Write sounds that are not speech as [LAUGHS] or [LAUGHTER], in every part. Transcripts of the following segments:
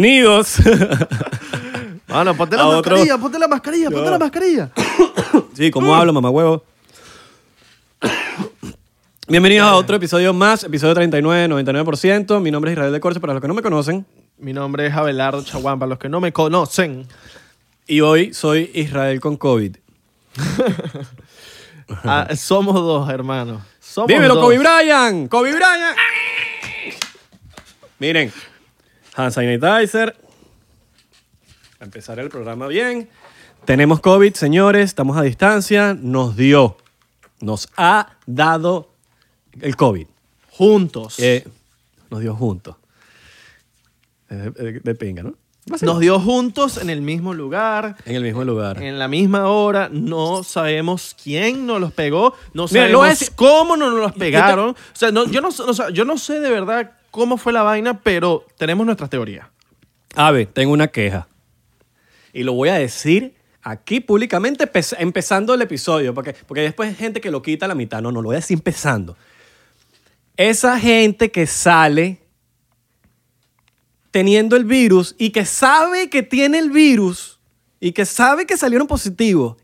Bienvenidos. Mano, [LAUGHS] ponte la A otro- mascarilla, ponte la mascarilla, ponte la mascarilla. [COUGHS] sí, ¿cómo hablo, mamá huevo? [COUGHS] Bienvenidos a otro episodio más, episodio 39, 99%. Mi nombre es Israel de Corse, para los que no me conocen. Mi nombre es Abelardo Chaguán, para los que no me conocen. Y hoy soy Israel con COVID. [LAUGHS] Ah, somos dos, hermanos. Somos Dímelo, dos. Kobe Bryant. Kobe Bryant. Miren, hand sanitizer. A empezar el programa bien. Tenemos COVID, señores. Estamos a distancia. Nos dio, nos ha dado el COVID. Juntos. Eh, nos dio juntos. De, de pinga, ¿no? Nos dio juntos en el mismo lugar, En el mismo lugar. en la misma hora. No sabemos quién nos los pegó. No Mira, lo sabemos decir- cómo nos los pegaron. O sea, no, yo, no, o sea, yo no sé de verdad cómo fue la vaina, pero tenemos nuestras teorías. Ave, tengo una queja. Y lo voy a decir aquí públicamente empe- empezando el episodio, porque, porque después hay gente que lo quita a la mitad. No, no, lo voy a decir empezando. Esa gente que sale teniendo el virus y que sabe que tiene el virus y que sabe que salieron positivos,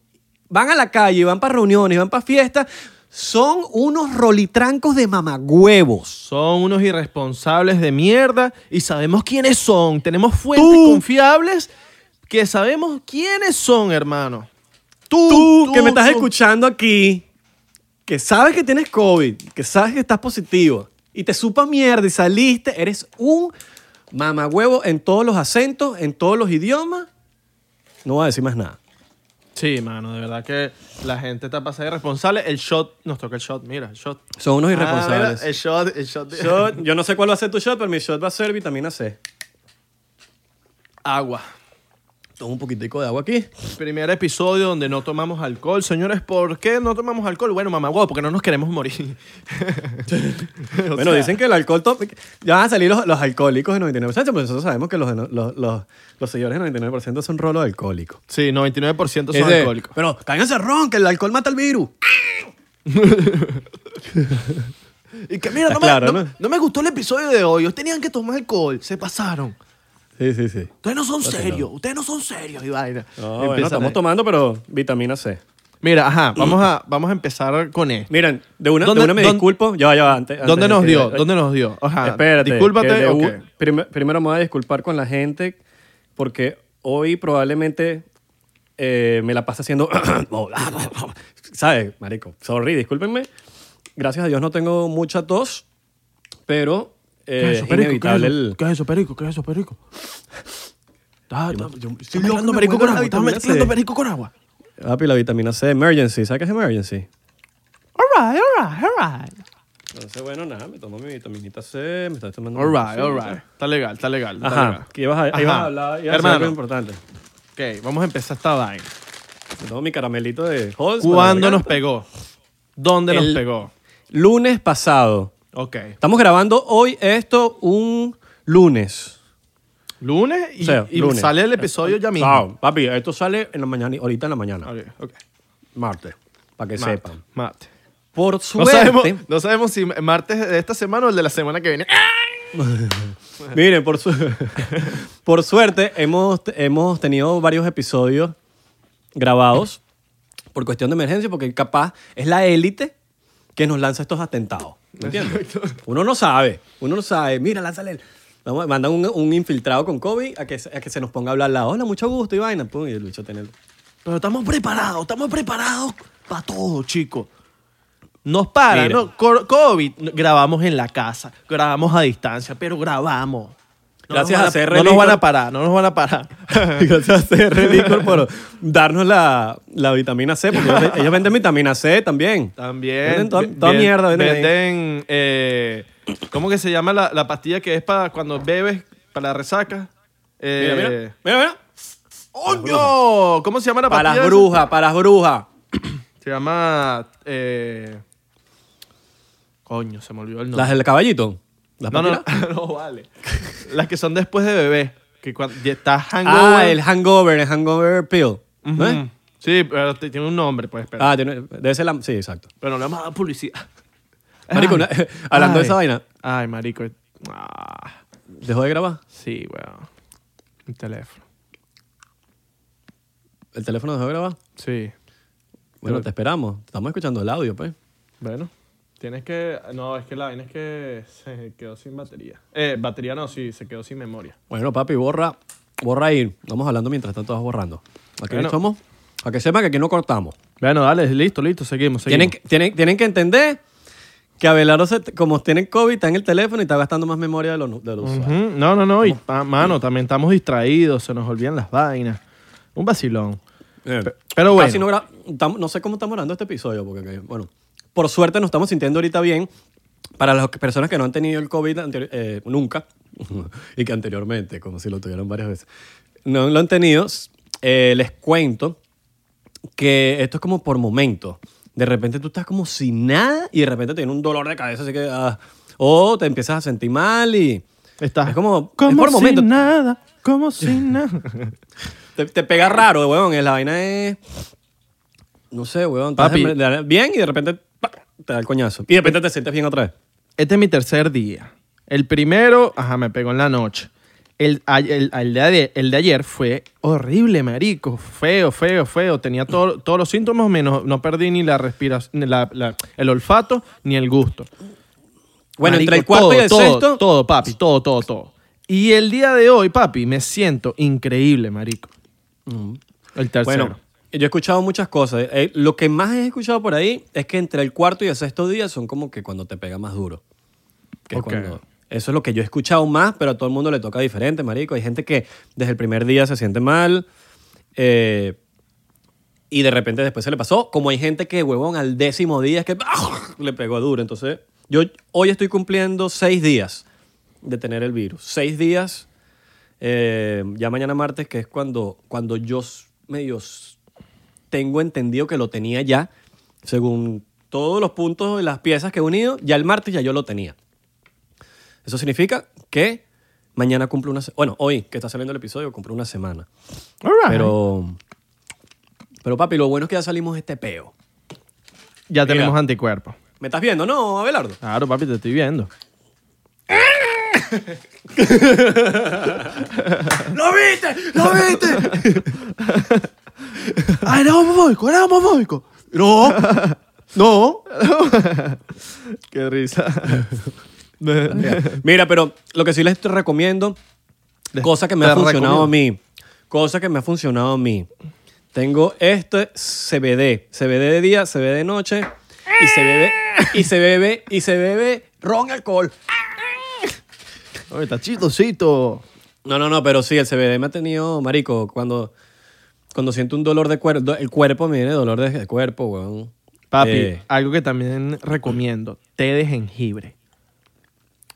van a la calle, van para reuniones, van para fiestas, son unos rolitrancos de mamagüevos. Son unos irresponsables de mierda y sabemos quiénes son. Tenemos fuentes Tú. confiables que sabemos quiénes son, hermano. Tú, tú, que me estás escuchando aquí, que sabes que tienes COVID, que sabes que estás positivo y te supa mierda y saliste, eres un mamagüevo en todos los acentos, en todos los idiomas. No voy a decir más nada. Sí, mano, de verdad que la gente está pasada irresponsable. El shot, nos toca el shot, mira, el shot. Son unos Ah, irresponsables. mira, el shot, el shot de Shot, yo no sé cuál va a ser tu shot, pero mi shot va a ser vitamina C. agua. Toma un poquitico de agua aquí. Primer episodio donde no tomamos alcohol. Señores, ¿por qué no tomamos alcohol? Bueno, mamá, huevo, porque no nos queremos morir. [LAUGHS] Bueno, sea, dicen que el alcohol... to- Ya van a salir los, los alcohólicos de 99%, pero nosotros sabemos que los, los, los, los señores de 99% son rolo alcohólicos. Sí, 99% son alcohólicos. Pero cáiganse ron, que el alcohol mata el virus. [LAUGHS] Y que mira, no, me, claro, no- ¿no? no me gustó el episodio de hoy. Ellos tenían que tomar alcohol. Se pasaron. Sí, sí, sí. Ustedes no son Vacilón. serios. Ustedes no son serios y vaina. No, bueno, Empiezan estamos ahí. tomando, pero vitamina C. Mira, ajá, vamos a, vamos a empezar con esto. Miren, de una, ¿Dónde- de una me dónde- disculpo. Ya, ya, antes. ¿Dónde antes nos de dio? ¿Dónde nos dio? Ajá. Espérate. Discúlpate. que de ok. un- prim- primero me voy a disculpar con la gente porque hoy probablemente eh, me la pasa haciendo... [COUGHS] [COUGHS] ¿Sabes, marico? Sorry, discúlpenme. Gracias a Dios no tengo mucha tos, pero ¿Qué es es, eso, perico? ¿Qué es inevitable el... ¿Qué es eso, perico? ¿Qué es eso, perico? Está- yo- Estoy loco, mezclando me perico con la agua. Estás vitamina mezclando perico con agua. Papi, la vitamina C, emergency. ¿Sabes qué es emergency? All right, all right, all right. Entonces, bueno, nada, me tomo mi vitaminita C, me estoy tomando... All right, all right. Está legal, está legal. está Ajá, legal. que ibas a, Ajá. ibas a hablar, ibas a Hermano. algo importante. Ok, vamos a empezar esta vaina. Me tomo mi caramelito de Halls. ¿Cuándo para la nos garganta. pegó? ¿Dónde nos El- pegó? Lunes pasado. Ok. Estamos grabando hoy esto un lunes. Lunes y, O sea, y lunes. sale el episodio ya mismo. Papi, esto sale en la mañana, ahorita en la mañana. Ok, ok. Martes, para que Mate, sepan. mate. Por No suerte, sabemos, no sabemos si martes de esta semana o el de la semana que viene. [LAUGHS] miren, por, su- [LAUGHS] por suerte hemos, hemos tenido varios episodios grabados por cuestión de emergencia, porque capaz es la élite que nos lanza estos atentados. ¿Me entiendes? Uno no sabe, uno no sabe. Mira, lánzale. el- Vamos, mandan un, un infiltrado con COVID a que, se- a que se nos ponga a hablar la hola, mucho gusto y vaina. Pum, y el bicho tiene Pero estamos preparados, estamos preparados para todo, chicos. Nos para, Mira. ¿no? Co- COVID, grabamos en la casa, grabamos a distancia, pero grabamos. No Gracias a CR No nos van a parar, no nos van a parar. [LAUGHS] Gracias a CR Licor por darnos la, la vitamina C, porque ellos, ellos venden vitamina C también. También. Venden toda, ve- toda ven- mierda. Venden. Venden, eh, ¿cómo que se llama la, la pastilla que es para cuando bebes, para la resaca? Eh, Mira, mira, mira, mira. ¡Coño! ¿Cómo se llama la Para pastilla? las esa? brujas, para las brujas. [CLEARS THROAT] Se llama... eh, Coño, se me olvidó el nombre. Las del caballito. Las No, no, [LAUGHS] no, vale. Las que son después de bebé. Que cuando ya estás hangover. Ah, el hangover, el hangover pill. ¿no Ujú. es? Sí, pero tiene un nombre, pues, espera. Ah, tiene- debe ser la... Sí, exacto. Pero no le vamos a dar publicidad. Marico, Ay. una- [LAUGHS] hablando de esa vaina, Ay, marico. Ah, ¿dejó de grabar? sí, weón. Mi teléfono. ¿El teléfono dejó de grabar? Sí. Bueno, Pero- te esperamos. Estamos escuchando el audio, pues. Bueno. Tienes que... No, es que la vaina es que se quedó sin batería. Eh, batería no, sí, se quedó sin memoria. Bueno, papi, borra, borra ahí. Vamos hablando mientras tanto vas borrando. Aquí Bueno. somos. A que sepan que aquí no cortamos. Bueno, dale, listo, listo, seguimos, seguimos. Tienen que, tienen, tienen que entender que Abelardo, se- como tiene COVID, está en el teléfono y está gastando más memoria de lo, de lo usual. Ujú. No, no, no. Y, pa- mano, también estamos distraídos, se nos olvidan las vainas. Un vacilón. Eh, pero bueno. casi no, no sé cómo estamos grabando este episodio, porque, que, bueno, por suerte nos estamos sintiendo ahorita bien. Para las personas que no han tenido el COVID eh, nunca, [LAUGHS] y que anteriormente, como si lo tuvieron varias veces, no lo han tenido, eh, les cuento que esto es como por momentos. De repente tú estás como sin nada y de repente tienes un dolor de cabeza, así que... ah, o te empiezas a sentir mal y... Estás Es como- es como por momentos. sin nada, como [LAUGHS] sin nada. Te, te pega raro, weón. La vaina es. No sé, weón. Papi. bien y de repente. Te da el coñazo. Y de repente te sientes bien otra vez. Este es mi tercer día. El primero, ajá, me pegó en la noche. El, a- el, el de, ayer, el de ayer fue horrible, marico. Feo, feo, feo. Tenía todo- todos los síntomas, menos no perdí ni la respiración, ni la- la- el olfato, ni el gusto. Bueno, Marico, entre el cuarto todo, y el todo, sexto. Todo, papi, todo, todo, todo. Y el día de hoy, papi, me siento increíble, marico. El tercero. Bueno, yo he escuchado muchas cosas. Eh, lo que más he escuchado por ahí es que entre el cuarto y el sexto día son como que cuando te pega más duro. Que es Ok. cuando- eso es lo que yo he escuchado más, pero a todo el mundo le toca diferente, marico. Hay gente que desde el primer día se siente mal eh, y de repente después se le pasó. Como hay gente que, huevón, al décimo día es que ¡ah! [LAUGHS] le pegó duro. Entonces, yo hoy estoy cumpliendo seis días de tener el virus. Seis días, eh, ya mañana martes, que es cuando, cuando yo medio tengo entendido que lo tenía ya, según todos los puntos de las piezas que he unido, ya el martes ya yo lo tenía. Eso significa que mañana cumple una semana. Bueno, hoy que está saliendo el episodio, cumple una semana. All right. Pero, pero papi, lo bueno es que ya salimos de este peo. ya tenemos anticuerpos. ¿Me estás viendo, no, Abelardo? Claro, papi, te estoy viendo. [LAUGHS] ¡Lo viste! ¡Lo viste! [LAUGHS] [LAUGHS] ¡Ay, era homofóbico! ¡Era homofóbico! No, no. [LAUGHS] ¡Qué risa! Mira, pero lo que sí les recomiendo, cosa que me Te ha funcionado a mí, cosa que me ha funcionado a mí. Tengo este CBD, CBD de día, CBD de noche y se bebe y se bebe y se bebe ron alcohol. Oye, está chistosito. No, no, no, pero sí, el CBD me ha tenido, marico, cuando, cuando siento un dolor de cuerpo, el cuerpo me viene dolor de, de cuerpo, weón. Papi, Eh, algo que también recomiendo, té de jengibre.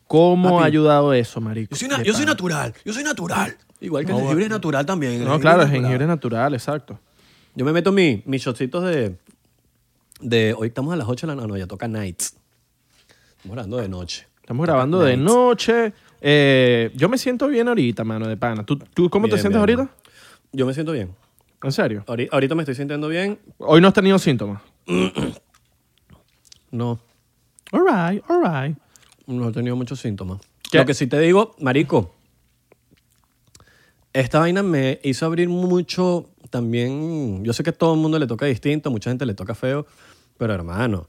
¿Cómo Papi. ha ayudado eso, marico? yo soy, na- De yo soy pana. natural, yo soy natural. Igual que No, el jengibre es natural también. No, claro, el jengibre es natural. exacto. Yo me meto mi- mis shotcitos de, de... Hoy estamos a las 8 de la noche, no, ya toca nights. Estamos hablando de noche. Estamos grabando de noche. Eh, yo me siento bien ahorita, mano, de pana. ¿Tú, tú cómo te sientes bien. ahorita? Yo me siento bien. ¿En serio? Ahori- Ahorita me estoy sintiendo bien. Hoy no has tenido síntomas. [CLEARS THROAT] No, All right, all right. no he tenido muchos síntomas. ¿Qué? Lo que sí te digo, marico, esta vaina me hizo abrir mucho también... Yo sé que a todo el mundo le toca distinto, a mucha gente le toca feo, pero hermano,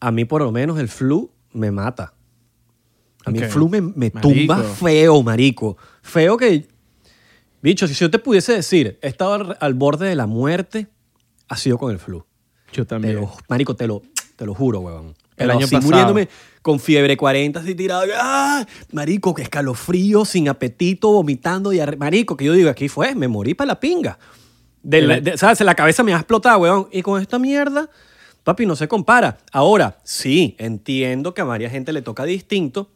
a mí por lo menos el flu me mata. A mí el Ok. flu me, me Marico. tumba feo, marico. Feo que... Bicho, si yo te pudiese decir, he estado al, al borde de la muerte, ha sido con el flu. Yo Te también. lo, marico, te lo, te lo juro, weón. El año así pasado. muriéndome con fiebre 40, así tirado. ¡ah! Marico, que escalofrío, sin apetito, vomitando. Y marico, que yo digo, aquí fue, me morí para la pinga. De la, de- ¿Sabes? La cabeza me ha explotado, weón. Y con esta mierda, papi, no se compara. Ahora, sí, entiendo que a varias gente le toca distinto.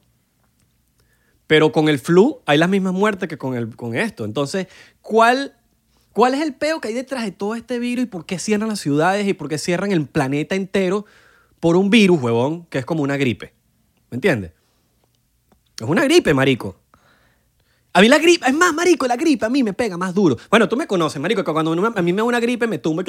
Pero con el flu hay las mismas muertes que con, el, con esto. Entonces, ¿cuál, ¿cuál es el peo que hay detrás de todo este virus y por qué cierran las ciudades y por qué cierran el planeta entero por un virus, huevón, que es como una gripe? ¿Me entiendes? Es una gripe, marico. A mí la gripe, es más, marico, la gripe a mí me pega más duro. Bueno, tú me conoces, marico, que cuando a mí me da una gripe me tumba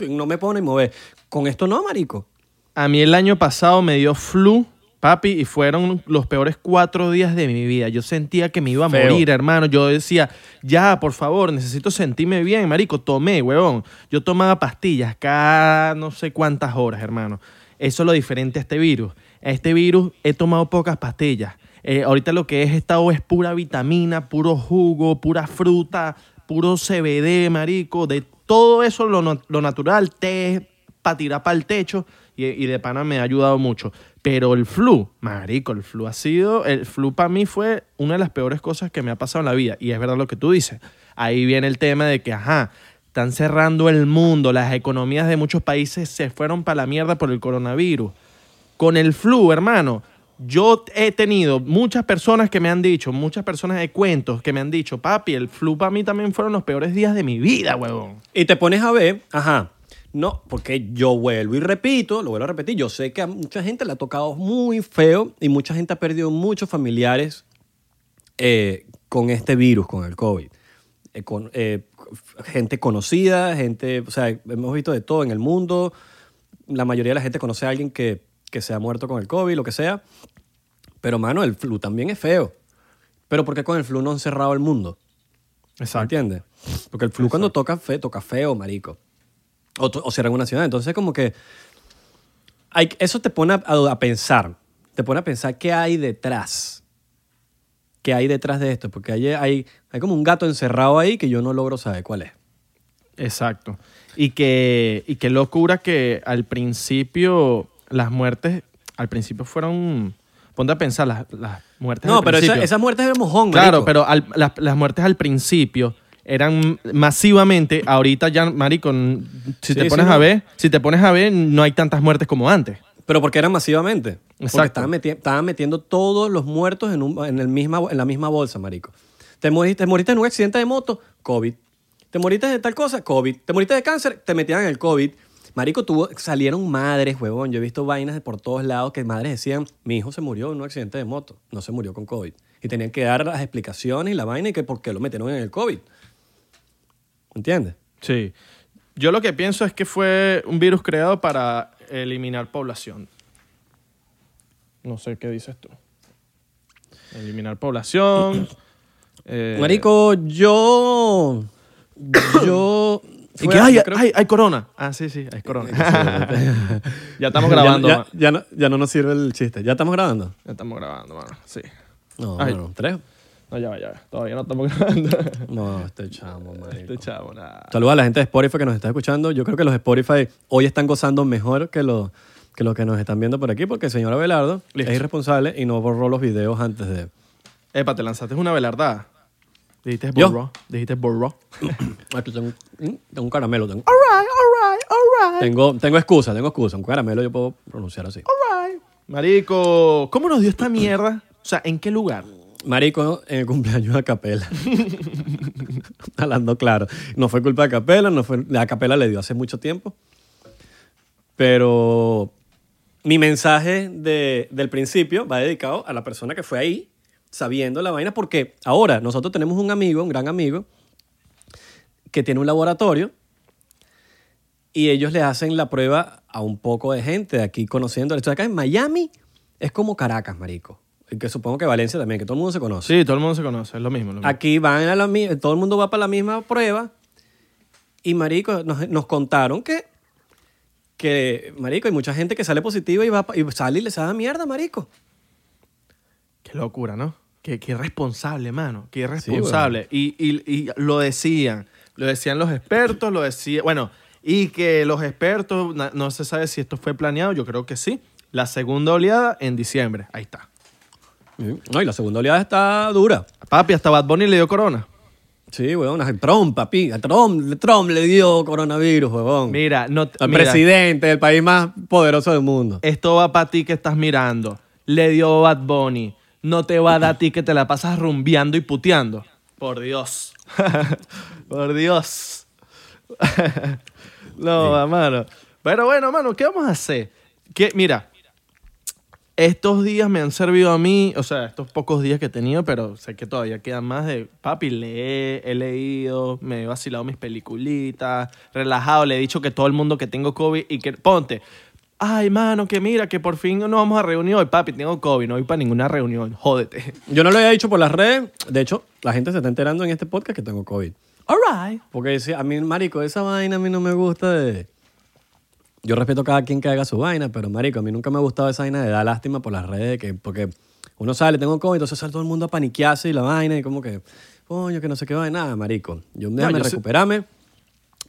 y [LAUGHS] no me pone y mover. Con esto no, marico. A mí el año pasado me dio flu Papi, y fueron los peores cuatro días de mi vida. Yo sentía que me iba a Feo. morir, hermano. Yo decía, ya, por favor, necesito sentirme bien, marico. Tomé, huevón. Yo tomaba pastillas cada no sé cuántas horas, hermano. Eso es lo diferente a este virus. A este virus he tomado pocas pastillas. Eh, ahorita lo que he estado es pura vitamina, puro jugo, pura fruta, puro CBD, marico. De todo eso, lo, lo natural, té, para tirar para el techo. Y, de pana me ha ayudado mucho. Pero el flu, marico, el flu ha sido, el flu para mí fue una de las peores cosas que me ha pasado en la vida. Y es verdad lo que tú dices. Ahí viene el tema de que, ajá, están cerrando el mundo, las economías de muchos países se fueron para la mierda por el coronavirus. Con el flu, hermano, yo he tenido muchas personas que me han dicho, muchas personas de cuentos que me han dicho, papi, el flu para mí también fueron los peores días de mi vida, huevón. Y te pones a ver, ajá, no, porque yo vuelvo y repito, lo vuelvo a repetir, yo sé que a mucha gente le ha tocado muy feo y mucha gente ha perdido muchos familiares eh, con este virus, con el COVID. Eh, con, eh, gente conocida, gente, o sea, hemos visto de todo en el mundo. La mayoría de la gente conoce a alguien que, que se ha muerto con el COVID, lo que sea. Pero, mano, el flu también es feo. Pero ¿por qué con el flu no han cerrado el mundo? ¿Me entiendes? Porque el flu cuando toca feo, toca feo, marico. O, o cierran una ciudad. Entonces, como que. Hay, eso te pone a, a pensar. Te pone a pensar qué hay detrás. ¿Qué hay detrás de esto? Porque hay, hay, hay como un gato encerrado ahí que yo no logro saber cuál es. Exacto. Y que, y qué locura que al principio las muertes, al principio fueron, ponte a pensar, las, las muertes No, al pero esa, esas muertes de mojón, Claro, marico. pero al- las, las muertes al principio eran masivamente, ahorita ya, marico, si Sí, te pones no. a ver, si te pones a ver, no hay tantas muertes como antes. Pero porque eran masivamente. Porque Exacto. estaban, meti- estaban metiendo todos los muertos en, un- en, el misma, en la misma bolsa, marico. Te moriste, te moriste en un accidente de moto, COVID. Te moriste de tal cosa, COVID. Te moriste de cáncer, te metían en el COVID. Marico, tuvo, salieron madres, huevón. Yo he visto vainas de por todos lados que madres decían, mi hijo se murió en un accidente de moto, no se murió con COVID. Y tenían que dar las explicaciones y la vaina y que por qué lo metieron en el COVID. ¿Entiendes? Sí. Yo lo que pienso es que fue un virus creado para eliminar población. No sé qué dices tú. Eliminar población. [CLEARS THROAT] eh, Marico, yo... [CLEARS THROAT] Yo... Y que hay, hay, hay corona. Ah, sí, sí, hay corona. [LAUGHS] ya estamos [LAUGHS] grabando, Ya, mano. ya, ya no, ya no nos sirve el chiste. ¿Ya estamos grabando? Ya estamos grabando, mano. Sí. No, bueno, tres. No, ya va, ya. Todavía no estamos grabando. [LAUGHS] No, este chamo, marico. este chavo, nada. Saludos a la gente de Spotify que nos está escuchando. Yo creo que los Spotify hoy están gozando mejor que los que, los que nos están viendo por aquí porque el señor Abelardo Listo. es irresponsable y no borró los videos antes de... Epa, te lanzaste una velardada. Dijiste borró. Dijiste borró. [COUGHS] Aquí tengo, tengo un caramelo. Tengo, Alright, alright, alright. tengo, tengo excusa, tengo excusa. Un caramelo yo puedo pronunciar así. Alright. Marico, ¿cómo nos dio esta mierda? O sea, ¿en qué lugar? Marico, en el cumpleaños de Capela. [LAUGHS] Hablando claro. No fue culpa de Capela, no fue, la Capela le dio hace mucho tiempo. Pero mi mensaje de- del principio va dedicado a la persona que fue ahí, sabiendo la vaina, porque ahora nosotros tenemos un amigo, un gran amigo, que tiene un laboratorio y ellos le hacen la prueba a un poco de gente aquí conociendo. Esto acá en Miami es como Caracas, marico. Que supongo que Valencia también, que todo el mundo se conoce. Sí, todo el mundo se conoce, es lo mismo. lo mismo. Aquí van a la mi- todo el mundo va para la misma prueba y marico nos, nos contaron que que marico hay mucha gente que sale positiva y va y sale y les da mierda, marico. Qué locura, ¿no? Qué, qué irresponsable, mano. Qué Sí, irresponsable. y, y- y lo decían. Lo decían los expertos, lo decían. Bueno, y que los expertos, no se sabe si esto fue planeado, yo creo que sí. La segunda oleada en diciembre. Ahí está. No, y la segunda oleada está dura. Papi, hasta Bad Bunny le dio corona. Sí, weón, a Trump, papi, a Trump, Trump le dio coronavirus, weón. Mira, no, Al mira, presidente del país más poderoso del mundo. esto va para ti que estás mirando. Le dio Bad Bunny. No te va a dar a ti que te la pasas rumbeando y puteando. Por Dios. [LAUGHS] Por Dios. [LAUGHS] no, mano. Pero bueno, mano, ¿qué vamos a hacer? Que, mira, estos días me han servido a mí, o sea, estos pocos días que he tenido, pero sé que todavía quedan más de, papi, lee, he leído, me he vacilado mis peliculitas, relajado, le he dicho que todo el mundo que tengo COVID y que, ponte, Ay, mano, que mira, que por fin no vamos a reunir hoy, papi. Tengo COVID, no voy para ninguna reunión. Jódete. [LAUGHS] Yo no lo había dicho por las redes. De hecho, la gente se está enterando en este podcast que tengo COVID. All right. Porque a mí, marico, esa vaina a mí no me gusta de... Yo respeto a cada quien que haga su vaina, pero marico, a mí nunca me ha gustado esa vaina de dar lástima por las redes, que, porque uno sale, tengo COVID, entonces sale todo el mundo a paniquearse y la vaina y como que, coño, que no sé qué vaina, nada, marico. Yo déjame yo sí- recuperarme.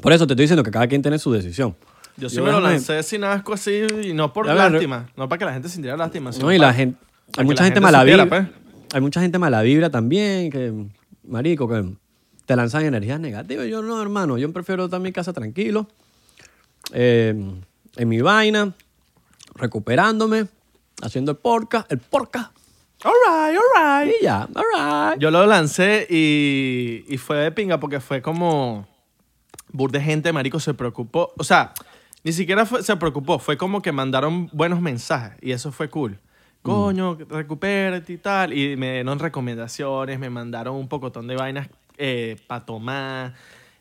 Por eso te estoy diciendo que cada quien tiene su decisión. Yo sí me lo lancé sin asco así y no por me re- lástima. No para que la gente sintiera lástima. sino No, y la gente. Hay mucha gente gente mala supiera, vibra. pues. Hay mucha gente mala vibra también, que, marico, que te lanzan energías negativas. Yo no, hermano. Yo prefiero estar en mi casa tranquilo, eh, en mi vaina, recuperándome, haciendo el podcast, el podcast. All right, all right. Y ya, all right. Yo lo lancé y, y fue de pinga porque fue como... Bur de gente, marico, se preocupó. O sea, ni siquiera fue- se preocupó. Fue como que mandaron buenos mensajes y eso fue cool. Coño, recupérate y tal. Y me dieron recomendaciones, me mandaron un pocotón de vainas para tomar.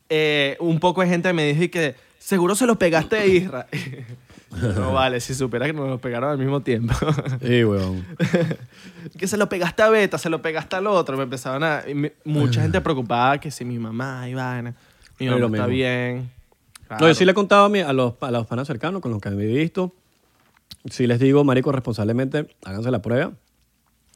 Eh, un poco de gente me dijo y que seguro se los pegaste a Isra. [LAUGHS] no vale, si supiera que nos los pegaron al mismo tiempo. [LAUGHS] Sí, weón. [LAUGHS] que se lo pegaste a Beta, se lo pegaste al otro. Me empezaban a... me- mucha gente preocupada que si mi mamá y vaina. Mi mamá lo está mismo. bien. No, yo sí le he contado a, mi- a los, a los panas cercanos con los que me he visto. Sí les digo, marico, responsablemente, háganse la prueba.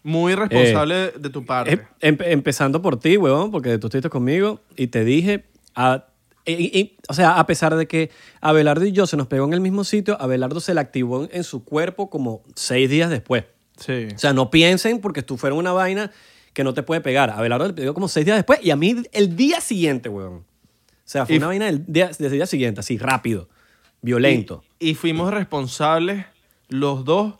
Muy responsable de tu parte. Em- em- empezando por ti, huevón, porque tú estuviste conmigo y te dije, a- y- y- o sea, a pesar de que Abelardo y yo se nos pegó en el mismo sitio, Abelardo se le activó en, en su cuerpo como seis días después. sí. O sea, no piensen porque tú fueron una vaina que no te puede pegar. Abelardo le pegó como seis días después y a mí el día siguiente, huevón. O sea, fue Y- una vaina del día, desde el día siguiente, así, rápido, violento. Y, y fuimos responsables los dos,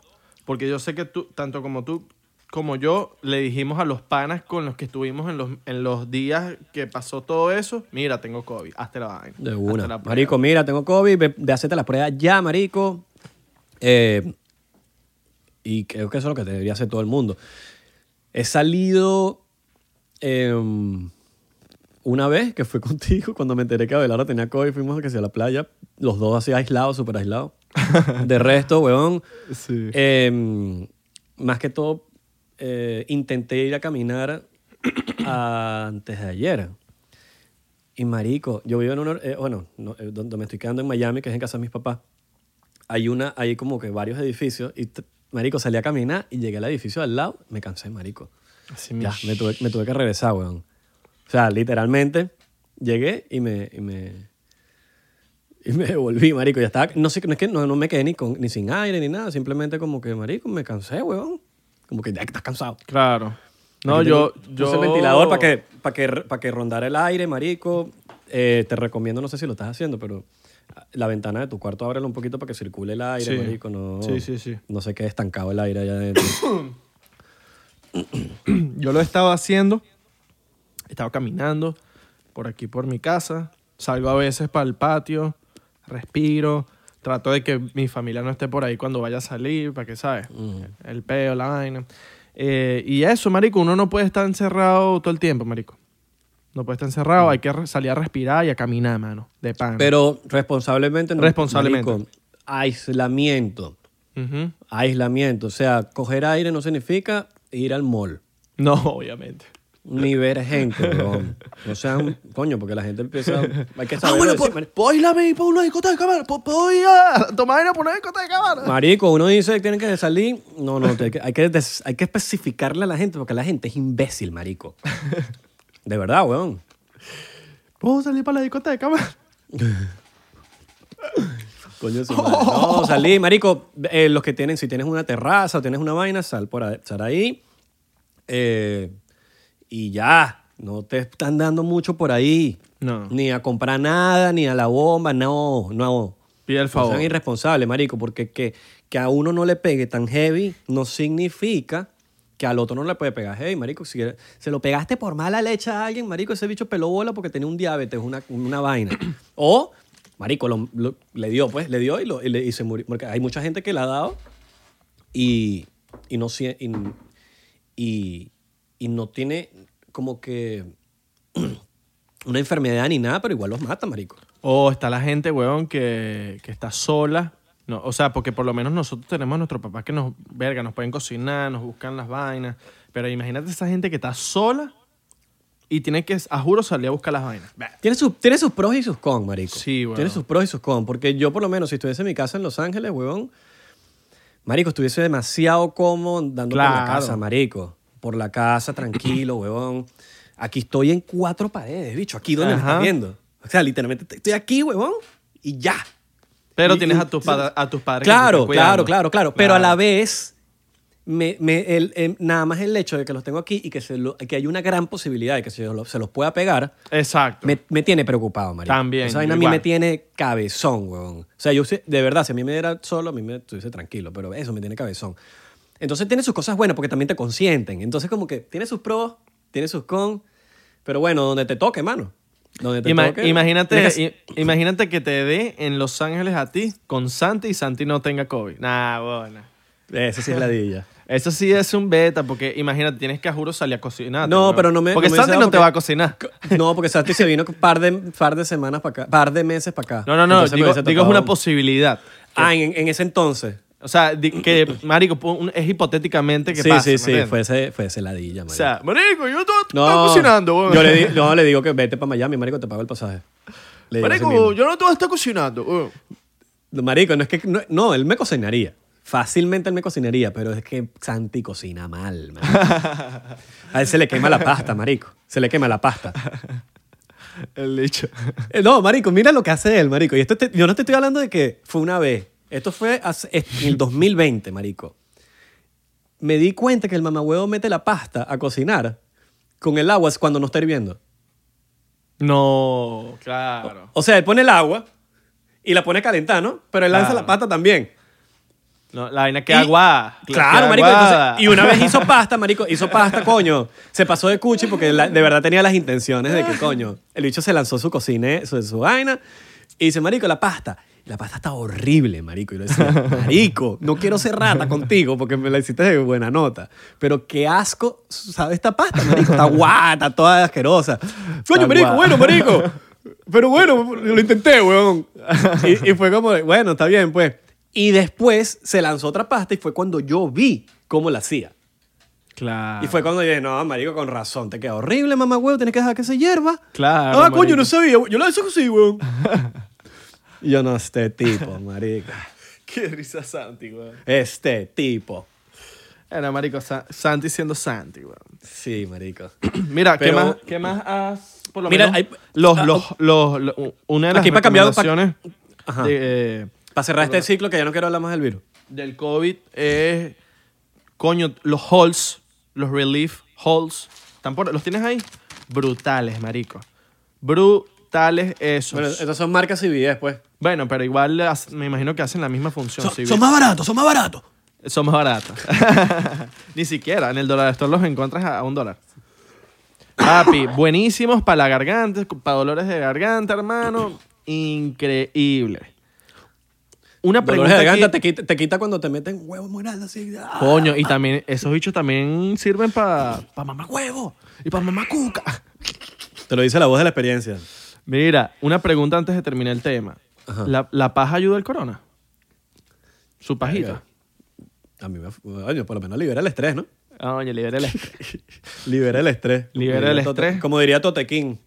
porque yo sé que tú, tanto como tú como yo, le dijimos a los panas con los que estuvimos en los, en los días que pasó todo eso, mira, tengo COVID, hazte la vaina. De una. la prueba". Marico, mira, tengo COVID, ve, ve hacerte la prueba ya, marico. Eh, y creo que eso es lo que debería hacer todo el mundo. He salido em, una vez que fue [LAUGHS] contigo, cuando me enteré que Abelardo tenía COVID, fuimos que sea, a la playa, los dos así aislados, súper aislados. De resto, weón, [LAUGHS] Sí. em, más que todo, eh, intenté ir a caminar antes de ayer. Y marico, yo vivo en una, eh, bueno, no, eh, donde me estoy quedando en Miami, que es en casa de mis papás. Hay una, hay como que varios edificios y marico salí a caminar y llegué al edificio al lado, me cansé, marico. Así Ya, me tuve, me tuve que regresar, weón. O sea, literalmente llegué y me, y me, y me devolví, marico. Ya estaba, no sé, no es que no, no me quedé ni, con, ni sin aire ni nada, simplemente como que, marico, me cansé, weón. Como que ya que estás cansado. Claro. No, Aquí yo, tengo- yo... Puse el ventilador para que, para que, para que rondara el aire, marico. Eh, te recomiendo, no sé si lo estás haciendo, pero la ventana de tu cuarto ábrela un poquito para que circule el aire, Sí. marico. No, Sí, sí, sí. No se quede estancado el aire allá adentro. [COUGHS] Yo lo he estado haciendo. He estado caminando por aquí, por mi casa. Salgo a veces para el patio, respiro. Trato de que mi familia no esté por ahí cuando vaya a salir, para que, ¿sabes? El peo, la vaina. Eh, y eso, marico, uno no puede estar encerrado todo el tiempo, marico. No puede estar encerrado, hay que salir a respirar y a caminar, mano, de pan. Pero responsablemente. no, Responsablemente. marico, aislamiento. Aislamiento. O sea, coger aire no significa ir al mall. No, obviamente. Ni ver gente, [LAUGHS] weón. No sean, coño, porque la gente empieza. Hay que Ah, bueno, ¿puedo, ¿puedo ir a mí por una discoteca, mano? ¿Puedo- ¿Puedo ir a tomar aire por una discoteca, mano? Marico, uno dice que tienen que salir. No, no, hay que, hay, que des- hay que especificarle a la gente porque la gente es imbécil, marico. De verdad, weón. ¿Puedo salir para la discoteca, mano? Coño, de su madre. No, salí, marico. eh, los que tienen, si tienes una terraza o tienes una vaina, sal por ahí. Sal ahí eh, y ya. No te están dando mucho por ahí. No. Ni a comprar nada, ni a la bomba. No, no. Pide el No favor. sean irresponsables, marico, porque que, que a uno no le pegue tan heavy no significa que al otro no le puede pegar heavy, marico. Si se lo pegaste por mala leche a alguien, marico, ese bicho peló bola porque tenía un diabetes, una, una vaina. [COUGHS] O, marico, lo- lo- le dio, pues, le dio y, lo- y le- y se murió. Porque hay mucha gente que la ha dado y, y no y, y, y no tiene como que [CLEARS THROAT] una enfermedad ni nada, pero igual los mata, marico. O está la gente, weón, que, que está sola, No, o sea, porque por lo menos nosotros tenemos a nuestros papás que nos, verga, nos pueden cocinar, nos buscan las vainas. Pero imagínate esa gente que está sola y tiene que, a juro, salir a buscar las vainas. Tiene, sus- tiene sus pros y sus cons, marico. Sí, weón. Tiene sus pros y sus cons. Porque yo, por lo menos, si estuviese en mi casa en Los Ángeles, weón, marico, estuviese demasiado cómodo andando por la Claro. casa, marico. Por la casa, tranquilo, [CLEARS THROAT] weón. Aquí estoy en cuatro paredes, bicho. Aquí donde me Ajá. estás viendo. O sea, literalmente estoy aquí, weón, y ya. Pero Y- tienes a tus, padres a tus padres. Claro, claro, claro, claro. Pero a la vez, me, me- el- em, nada más el hecho de que los tengo aquí y que, se lo- que hay una gran posibilidad de que se, lo- se los pueda pegar, Exacto. me, me tiene preocupado, marico. También, Esa vaina a mí me tiene cabezón, weón. O sea, yo de verdad, si a mí me diera solo, a mí me estuviese tranquilo, pero eso me tiene cabezón. Entonces tiene sus cosas buenas porque también te consienten. Entonces como que tiene sus pros, tiene sus cons, pero bueno, donde te toque, mano. Donde te Ima- toque. imagínate, i- imagínate que te dé en Los Ángeles a ti con Santi y Santi no tenga COVID. Nah, bueno. Eso sí es ladilla. [LAUGHS] Eso sí es un beta, porque imagínate, tienes que a juro salir a cocinar. No, pero no me- Porque no me Santi no te va a cocinar. No, porque Santi se vino un par de, par de semanas para acá, par de meses para acá. No, no, no. Entonces Digo, digo es una posibilidad. Ah, en, en ese entonces. O sea, que, [COUGHS] marico, es hipotéticamente que sí, sí, ¿me sí, entiendes? fuese, fuese ladilla, O marico. sea, marico, yo estoy no, estoy cocinando, weón. yo le, di- no, le digo que vete para Miami, marico, te pago el pasaje. Le Marico, yo no te voy a estar cocinando, weón. Marico, no es que... No, no, él me cocinaría. Fácilmente él me cocinaría, pero es que Santi cocina mal, marico. [LAUGHS] A él se le quema la pasta, marico. Se le quema la pasta. El dicho. Eh, No, marico, mira lo que hace él, marico. Y esto te- yo no te estoy hablando de que fue una vez. Esto fue hace- en el 2020, marico. Me di cuenta que el mamahuevo mete la pasta a cocinar con el agua cuando no está hirviendo. No, claro. O sea, él pone el agua y la pone a calentar, ¿no? Pero él lanza Claro. la pasta también. No, la vaina que Y- agua. Claro, marico. entonces- y una vez hizo pasta, marico. Hizo pasta, [LAUGHS] coño. Se pasó de cuchi porque la- de verdad tenía las intenciones de que, coño, el bicho se lanzó su cocina, su, su vaina. Y dice, marico, la pasta. La pasta está horrible, marico. Y lo decía, marico, no quiero ser rata contigo porque me la hiciste de buena nota. Pero qué asco, ¿sabe esta pasta, marico? Está guata, toda asquerosa. Coño, marico, bueno, marico. Pero bueno, lo intenté, weón. Y, y fue como, bueno, está bien, pues. Y después se lanzó otra pasta y fue cuando yo vi cómo la hacía. Claro. Y fue cuando dije, no, marico, con razón, te queda horrible, mamá, huevo, tienes que dejar que se hierva. Claro, Ah, coño, marico. no sabía. Yo la hice así, weón. Yo no, este tipo, [LAUGHS] marico. Qué risa Santi, weón. Este tipo. Era, marico, Sa- Santi siendo Santi, weón. Sí, marico. [CLEARS THROAT] Mira, ¿qué, más, ¿qué más has...? Por lo Mira, menos, hay- los, ah, los, los, los- una de las Aquí para Ajá. de, eh, Para cerrar este ciclo que ya no quiero hablar más del virus. del COVID es, coño, los halls, los relief halls, ¿están por- ¿los tienes ahí? Brutales, marico. Esos. Bueno, Bueno, estas son marcas CBS, pues. pero igual me imagino que hacen la misma función. Son, si son bien- más baratos, son más baratos. Son más baratos. [LAUGHS] Ni siquiera. En el dólar store los encuentras a, a un dólar. Papi, buenísimos para la garganta, para dolores de garganta, hermano. Increíble. Una Dolores pregunta. de garganta aquí- te quita, te quita cuando te meten huevos muy grandes así. ¡ah! Coño, y también, esos bichos también sirven para pa mamá huevo y para mamá cuca. [LAUGHS] Te lo dice la voz de la experiencia. Mira, una pregunta antes de terminar el tema. Ajá. ¿La, la paja ayuda al corona? Su pajita. A mí me... Oye, por lo menos libera el estrés, ¿no? Ah, Oye, [LAUGHS] libera el estrés. Libera el estrés. Libera el Tote- estrés. Como diría Totequín.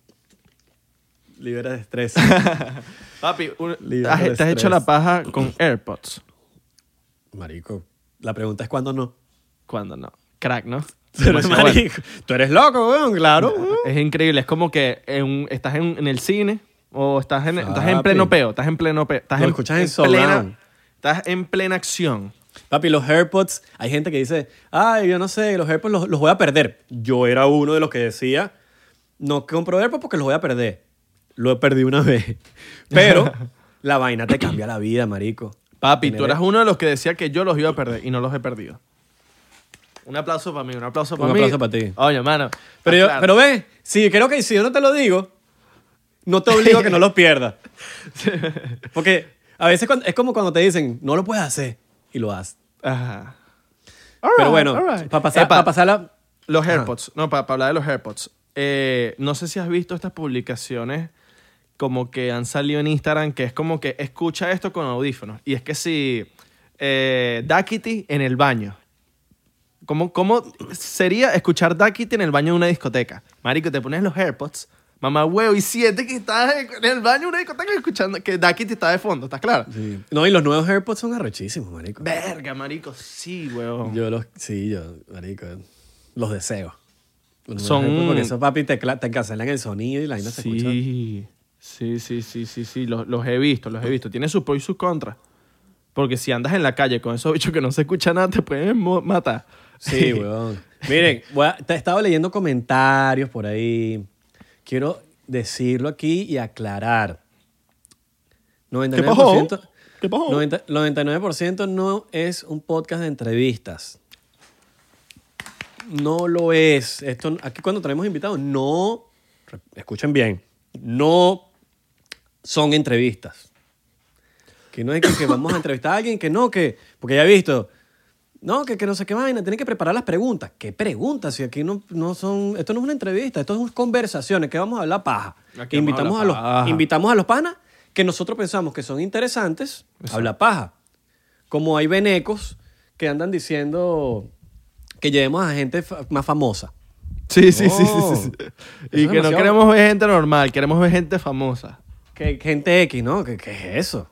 Libera el estrés. [LAUGHS] Papi, un- Libera ¿has- el ¿te has hecho estrés. la paja con AirPods? Marico, la pregunta es cuándo no. ¿Cuándo no? Crack, ¿no? [LAUGHS] Pero, marico, tú eres loco, weón, claro. Es increíble, es como que en- estás en, en el cine o estás en, estás en pleno peo, estás en pleno peo. Estás Lo en, escuchas en plena, surround. Estás en plena acción. Papi, los AirPods, hay gente que dice, ay, yo no sé, los AirPods los, los voy a perder. Yo era uno de los que decía, no compro AirPods porque los voy a perder. Lo he perdido una [LAUGHS] vez. Pero la vaina te cambia la vida, marico. Papi, tú eras uno de los que decía que yo los iba a perder y no los he perdido. Un aplauso para mí, un aplauso para Un mí. aplauso para ti. Oye, mano. Pero, yo, claro. pero ve, si creo que si yo no te lo digo, no te obligo a que no los pierdas. [LAUGHS] Porque a veces cuando- es como cuando te dicen, no lo puedes hacer, y lo haces. Ajá. Pero bueno, para pasar, Epa, pa pasarla... Los AirPods, no, para hablar de los AirPods. Eh, no sé si has visto estas publicaciones como que han salido en Instagram que es como que escucha esto con audífonos. Y es que si eh, Duckity en el baño. ¿Cómo, ¿Cómo sería escuchar Duckity en el baño de una discoteca? Marico, te pones los AirPods, mamá huevo, y sientes que estás en el baño de una discoteca escuchando que Duckity está de fondo, ¿estás claro? Sí. No, y los nuevos AirPods son arrechísimos, marico. Verga, marico, sí, huevón. Yo los, sí, yo, marico, los deseo. Los Son- Porque esos papi te, te cancelan el sonido y la vaina se escucha. Sí, sí, sí, sí, sí, sí, los, los he visto, los he visto. Tiene sus pros y sus contras. Porque si andas en la calle con esos bichos que no se escucha nada, te pueden matar. Sí, [LAUGHS] weón. Miren, a- te estaba leyendo comentarios por ahí. Quiero decirlo aquí y aclarar. 99%, ¿Qué pasó? 90 99% no es un podcast de entrevistas. No lo es. Esto, aquí cuando traemos invitados, no, escuchen bien, no son entrevistas. Que no es que, que vamos a entrevistar a alguien, que no, que, porque ya he visto, no, que, que no sé qué vaina, tienen que preparar las preguntas. ¿Qué preguntas? Si aquí no, no son, esto no es una entrevista, esto es conversaciones, que vamos a hablar paja. Aquí a invitamos, a los, paja. invitamos a los panas que nosotros pensamos que son interesantes, habla paja. Como hay venecos que andan diciendo que llevemos a gente fa- más famosa. Sí, sí, sí, Oh. sí, sí. Eso Y es que no queremos ver gente normal, queremos ver gente famosa. Que gente X, ¿no? ¿Qué, qué es eso?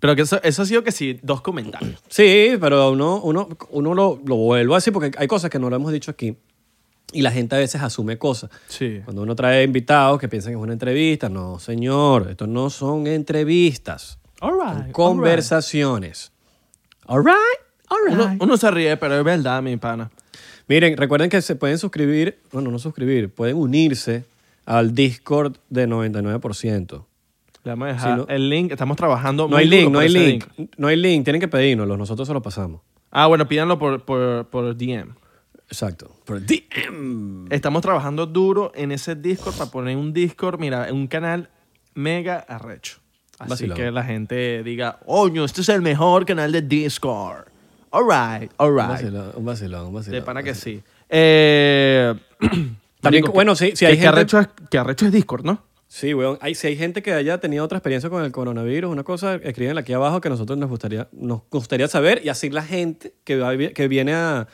Pero que eso, eso ha sido que sí, dos comentarios. Sí, pero uno, uno, uno lo, lo vuelvo así porque hay cosas que no lo hemos dicho aquí y la gente a veces asume cosas. Sí. Cuando uno trae invitados que piensan que es una entrevista, no, señor, estos no son entrevistas, All son right, all right. conversaciones. All right, all right. Uno, uno se ríe, pero es verdad, mi pana. Miren, recuerden que se pueden suscribir, bueno, no suscribir, pueden unirse al Discord de 99%. Le vamos a dejar el link. Estamos trabajando. No muy hay duro link, no por hay ese link, no hay link, tienen que pedírnoslo, nosotros se lo pasamos. Ah, bueno, pídanlo por, por, por DM. Exacto. Por DM. Estamos trabajando duro en ese Discord para poner un Discord, mira, un canal mega arrecho. Así Vacilón. que la gente diga, oño, este es el mejor canal de Discord. All right, all Un right. vacilón, un vacilón, un vacilón. De pana que sí. Eh, [CLEARS THROAT] También, bueno, sí, sí hay que, gente- arrecho es, que arrecho es Discord, ¿no? Sí, weón. Hay, si hay gente que haya tenido otra experiencia con el coronavirus, una cosa, escriben aquí abajo que nosotros nos gustaría, nos gustaría saber y así la gente que, va, que viene a,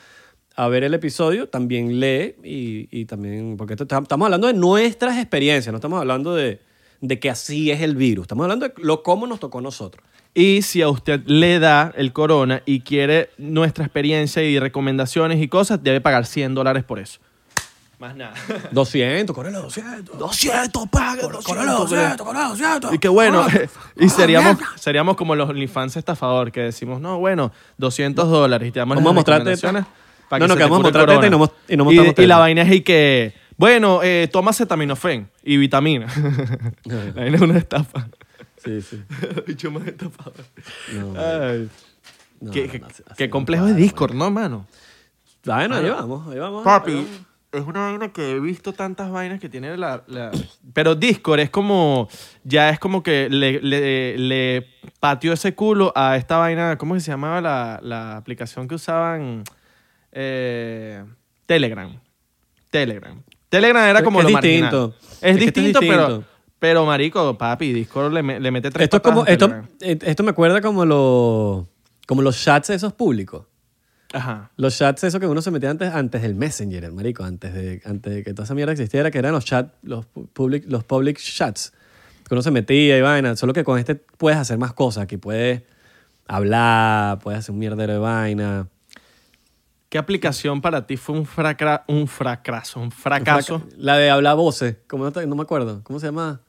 a ver el episodio también lee y, y también, porque estamos hablando de nuestras experiencias, no estamos hablando de, de que así es el virus, estamos hablando de lo cómo nos tocó a nosotros. Y si a usted le da el corona y quiere nuestra experiencia y recomendaciones y cosas, debe pagar 100 dólares por eso. Más nada. [LAUGHS] 200, córrelo 200. 200, paga, Córrelo 200, córrelo 200. Y que bueno, [LAUGHS] Ah, y ah, seríamos, mierda. seríamos como los OnlyFans estafador, que decimos, no, bueno, 200 dólares y te damos Vamos a las mostrarte recomendaciones para No, no, se que vamos a mostrarte corona. y no y no y, mostramos y la teta. vaina es y que, bueno, eh, toma acetaminofén y vitamina. [LAUGHS] la vaina es una estafa. Sí, sí. Bicho más estafador. No, Ay, no, qué no, qué- no, no complejo es Discord, ¿no, mano? Bueno, ahí vamos, ahí vamos. ahí Papi, vamos. Es una vaina que he visto tantas vainas que tiene la, la- [CLEARS THROAT] Pero Discord es como... Ya es como que le, le, le pateó ese culo a esta vaina... ¿Cómo que se llamaba la, la aplicación que usaban? Eh, Telegram. Telegram. Telegram era como es lo distinto. marginal. Es, distinto, pero... Pero, marico, papi, Discord le, le mete tres Esto, es como, eh, esto me acuerda como, lo, como los chats esos públicos. Ajá. Los chats esos que uno se metía antes, antes del Messenger, el marico, antes de, antes de que toda esa mierda existiera, que eran los chats, los pu- public, los public chats. Que uno se metía y vaina. Solo que con este puedes hacer más cosas. Aquí puedes hablar, puedes hacer un mierdero de vaina. ¿Qué aplicación para ti fue un, fracra un fracaso? Un fracaso. La de hablar voces. ¿Cómo no, te- no me acuerdo. ¿Cómo se llama?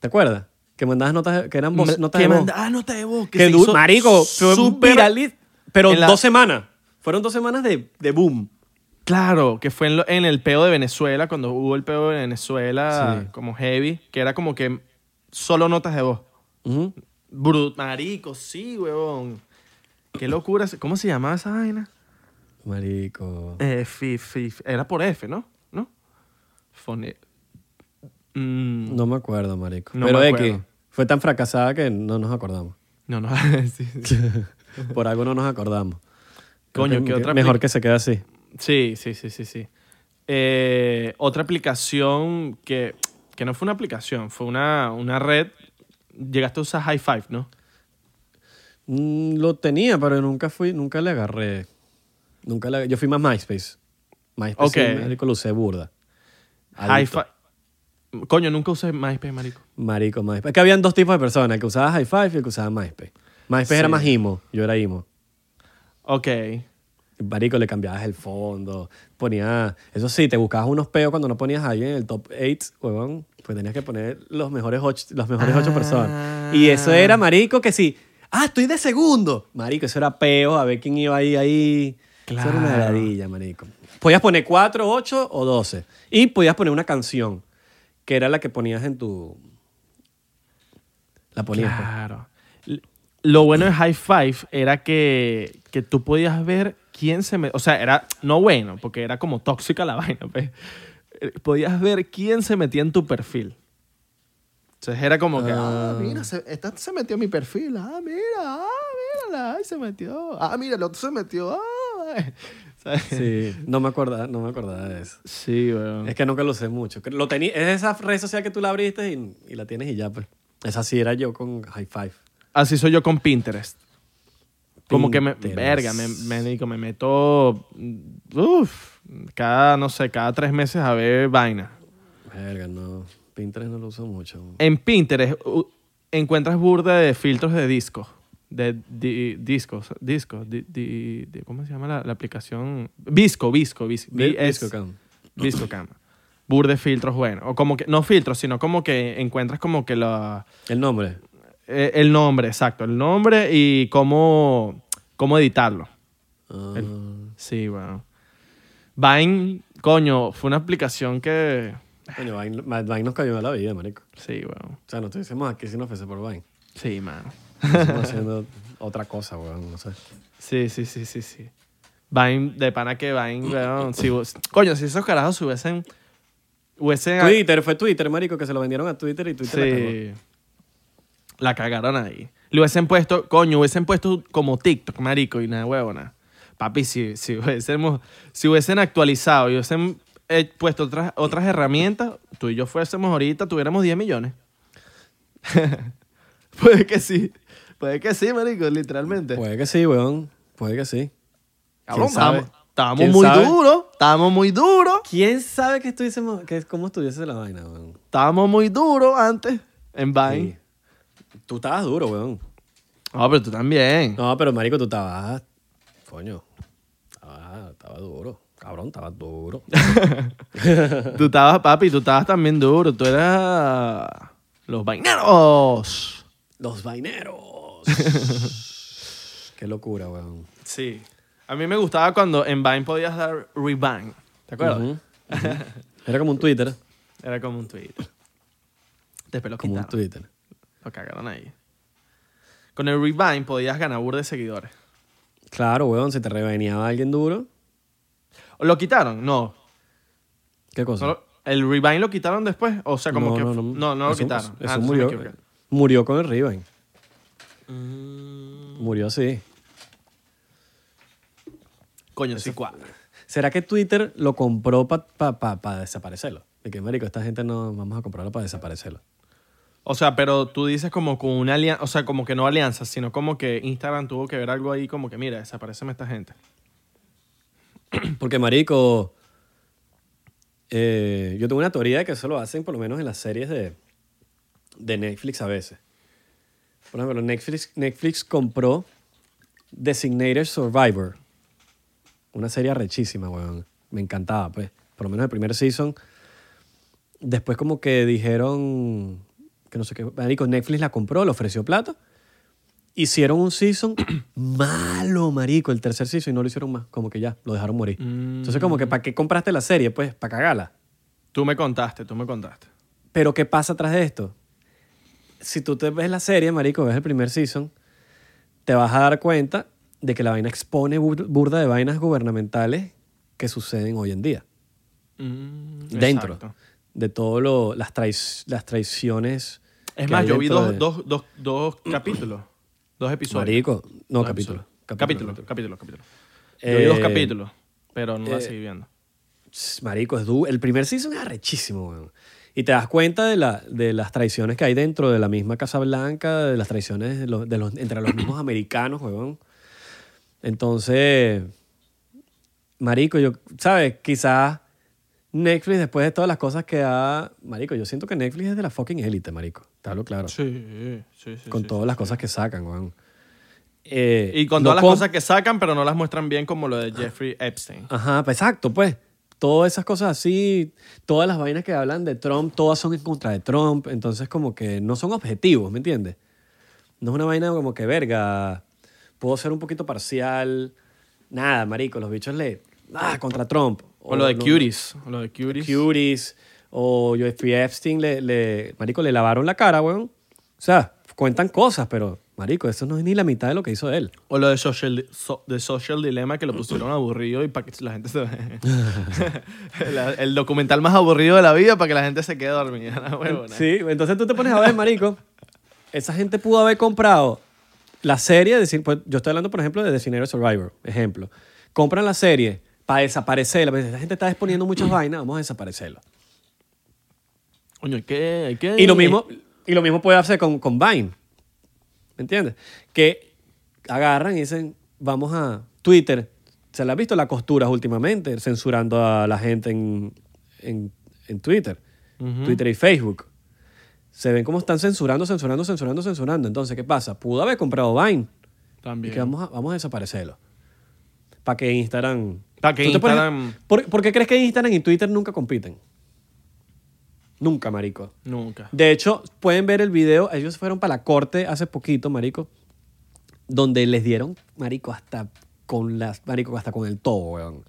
¿Te acuerdas? Que mandabas notas, que eran voces, notas que de voz. ah, nota de voz. Que Que se du- hizo marico, súper- virali- Pero la- dos semanas. Fueron dos semanas de, de boom. Claro, que fue en, lo- en el peo de Venezuela, cuando hubo el peo de Venezuela Sí. como heavy, que era como que solo notas de voz. Brut, marico, sí, huevón. Qué locura. ¿Cómo se llamaba esa vaina? Marico. Eh, fi- fi- era por F, ¿no? ¿No? Fone... Mm, No me acuerdo, marico. No Pero X, fue tan fracasada que no nos acordamos. no, no. [LAUGHS] sí, sí. [LAUGHS] [LAUGHS] Por algo no nos acordamos. Coño, ¿qué otra Mejor que se quede así. Sí, sí, sí, sí, sí. Eh, otra aplicación que, que no fue una aplicación, fue una, una red. Llegaste a usar High Five, ¿no? Mm, lo tenía, pero nunca fui, nunca le agarré. Nunca le, yo fui más MySpace. MySpace Ok. sí, marico, lo usé burda. Adicto. Coño, nunca usé MySpace, marico. Marico, MySpace. Es que habían dos tipos de personas, el que usaba High Five y el que usaba MySpace. MySpace era Sí. más imo, yo era imo. Ok. Marico, le cambiabas el fondo, ponía... Eso sí, te buscabas unos peos cuando no ponías a alguien en el top 8, huevón, pues tenías que poner los mejores ocho, los mejores ocho Ah. personas. Y eso era, marico, que sí. Ah, estoy de segundo. Marico, eso era peo, a ver quién iba ahí, ahí. Eso era una Claro. ladilla, marico. Podías poner 4, 8 o 12. Y podías poner una canción, que era la que ponías en tu... La ponías. pues. Claro. Lo bueno de High Five era que, que tú podías ver quién se me... O sea, era no bueno, porque era como tóxica la [LAUGHS] vaina. pues. Eh, Podías ver quién se metía en tu perfil. Entonces era como que, ah, Ah. mira, se, esta se metió en mi perfil. Ah, mira, ah, mírala, ay, se metió. Ah, mira, el otro se metió. Ah, [LAUGHS] ¿sabes? Sí, no me acordaba, no me acordaba de eso. Sí, weón. Es que nunca lo usé mucho. Lo tenía, es esa red social que tú la abriste y, y la tienes y ya, pues. Esa sí era yo con High Five. Así soy yo con Pinterest. Como que me, verga, me, me, digo, me meto, uff, cada, no sé, cada tres meses a ver vaina. Verga, no. Pinterest no lo uso mucho. En Pinterest encuentras burda de filtros de disco, de di- discos, discos, di- di- di- ¿cómo se llama la, la aplicación? Visco, Visco, Visco, Viscocam. Viscocam. Burda de filtros, bueno, o como que, no filtros, sino como que encuentras como que la... El nombre. Eh, el nombre, exacto. El nombre y cómo, cómo editarlo. Ah, Sí, bueno. Vine, coño, fue una aplicación que... coño, Vine, Vine nos cayó a la vida, marico. Sí, bueno. O sea, no estuviésemos aquí si no fuese por Vine. Sí, mano. Estamos haciendo otra cosa, weón, no sé. Sí, sí, sí, sí, sí. Vine, de pana que Vine, weón. Si vos- coño, si esos carajos hubiesen... Hubiesen... Twitter, fue Twitter, marico, que se lo vendieron a Twitter y Twitter. Sí. La cagaron ahí. Le hubiesen puesto, coño, hubiesen puesto como TikTok, marico, y nada, huevona. Papi, si, si, hubiésemos, si hubiesen actualizado y hubiesen eh, puesto otras, otras herramientas, tú y yo fuésemos ahorita, tuviéramos 10 millones. [LAUGHS] puede que sí. Puede que sí, marico, literalmente. Puede que sí, weón. Puede que sí. Cabrón, estábamos, estábamos ¿Quién muy duros. Estábamos muy duros. ¿Quién sabe que estuviésemos, que, cómo estuviese la vaina, weón? Estábamos muy duros antes en Vine. Sí. Tú estabas duro, weón. No, pero tú también. No, pero marico, tú estabas. Coño. Estaba, estaba duro. Cabrón, estaba duro. [LAUGHS] Tú estabas, papi, tú estabas también duro. Tú eras los vaineros. Los vaineros. [LAUGHS] Qué locura, weón. Sí. A mí me gustaba cuando en Vine podías dar rebind. ¿Te acuerdas? [LAUGHS] Era como un Twitter. Era como un tweet. Después lo Como un. Twitter. Lo cagaron ahí. Con el rebind podías ganar burda de seguidores. Claro, weón, si te reveneaba alguien duro. ¿Lo quitaron? No. ¿Qué cosa? ¿El rebind lo quitaron después? O sea, como que... No, no, lo Eso- quitaron. Eso, Ah, entonces me murió. equivoqué. Murió con el Riven. Mm, Murió así. Coño, sí cuadra. ¿Será que Twitter lo compró para pa, pa- pa desaparecerlo? De que, marico, esta gente no vamos a comprarlo para desaparecerlo. O sea, pero tú dices como con una alianza, o sea, como que no alianza, sino como que Instagram tuvo que ver algo ahí como que, mira, desapareceme esta gente. [CLEARS THROAT] Porque, marico, eh, yo tengo una teoría de que eso lo hacen por lo menos en las series de, de Netflix a veces. Por ejemplo, Netflix, Netflix compró Designated Survivor. Una serie arrechísima, weón. Me encantaba, pues. Por lo menos el primer season. Después como que dijeron que no sé qué. Marico, Netflix la compró, le ofreció plata. Hicieron un season [CLEARS THROAT] malo, marico, el tercer season y no lo hicieron más. Como que ya, lo dejaron morir. Entonces como que, ¿para qué compraste la serie? Pues, para cagarla. Tú me contaste, tú me contaste. Pero ¿qué pasa atrás de esto? Si tú te ves la serie, marico, ves el primer season, te vas a dar cuenta de que la vaina expone bur- burda de vainas gubernamentales que suceden hoy en día. Mm, Dentro exacto. De todas las, las traiciones. Es más, yo vi dos, de- dos, dos, dos capítulos. Dos episodios. Marico, no, Dos capítulo. episodios. Capítulo, capítulo, capítulo. Yo vi Eh, dos capítulos, pero no la eh, seguí viendo. Marico, es du- el primer season es arrechísimo, weón. Y te das cuenta de, la, de las traiciones que hay dentro de la misma Casa Blanca, de las traiciones de los, de los- entre los mismos americanos, weón. Entonces, marico, yo, ¿sabes? Quizás Netflix, después de todas las cosas que ha... Marico, yo siento que Netflix es de la fucking élite, marico. Te hablo claro. Sí, sí, sí. con sí, todas sí, las sí. cosas que sacan, weón. Eh, Y con no todas las cosas que sacan, pero no las muestran bien como lo de Jeffrey Epstein. Ajá, pues, exacto, pues. Todas esas cosas así, todas las vainas que hablan de Trump, todas son en contra de Trump. Entonces, como que no son objetivos, ¿me entiendes? No es una vaina como que, verga, puedo ser un poquito parcial. Nada, marico, los bichos le... Ah, contra Trump. O lo de Cuties. O lo de Cuties. Cuties. O Jeffrey Epstein, le, le, marico, le lavaron la cara, weón. O sea, cuentan cosas, pero, marico, eso no es ni la mitad de lo que hizo él. O lo de Social, so- de social Dilemma que lo pusieron aburrido y para que la gente se... [LAUGHS] La- el documental más aburrido de la vida para que la gente se quede dormida. Sí, entonces tú te pones a ver, marico, esa gente pudo haber comprado la serie, de, pues, yo estoy hablando, por ejemplo, de Designated Survivor, ejemplo. Compran la serie para desaparecerla, pues, esa gente está exponiendo muchas vainas, vamos a desaparecerla. Coño, hay que... Hay que Y lo mismo, y lo mismo puede hacer con, con Vine, ¿me entiendes? Que agarran y dicen, vamos a Twitter, se le ha visto las costuras últimamente, censurando a la gente en, en, en Twitter. Twitter y Facebook. Se ven como están censurando, censurando, censurando, censurando. Entonces, ¿qué pasa? Pudo haber comprado Vine. Y También. que vamos a, vamos a desaparecerlo. Para que Instagram... Pa' que ¿Tú te pones- Instagram- ¿Por, por qué crees que Instagram y Twitter nunca compiten? Nunca, marico. Nunca. De hecho, pueden ver el video. Ellos fueron para la corte hace poquito, marico. Donde les dieron, marico, hasta con las... Marico, hasta con el todo, weón.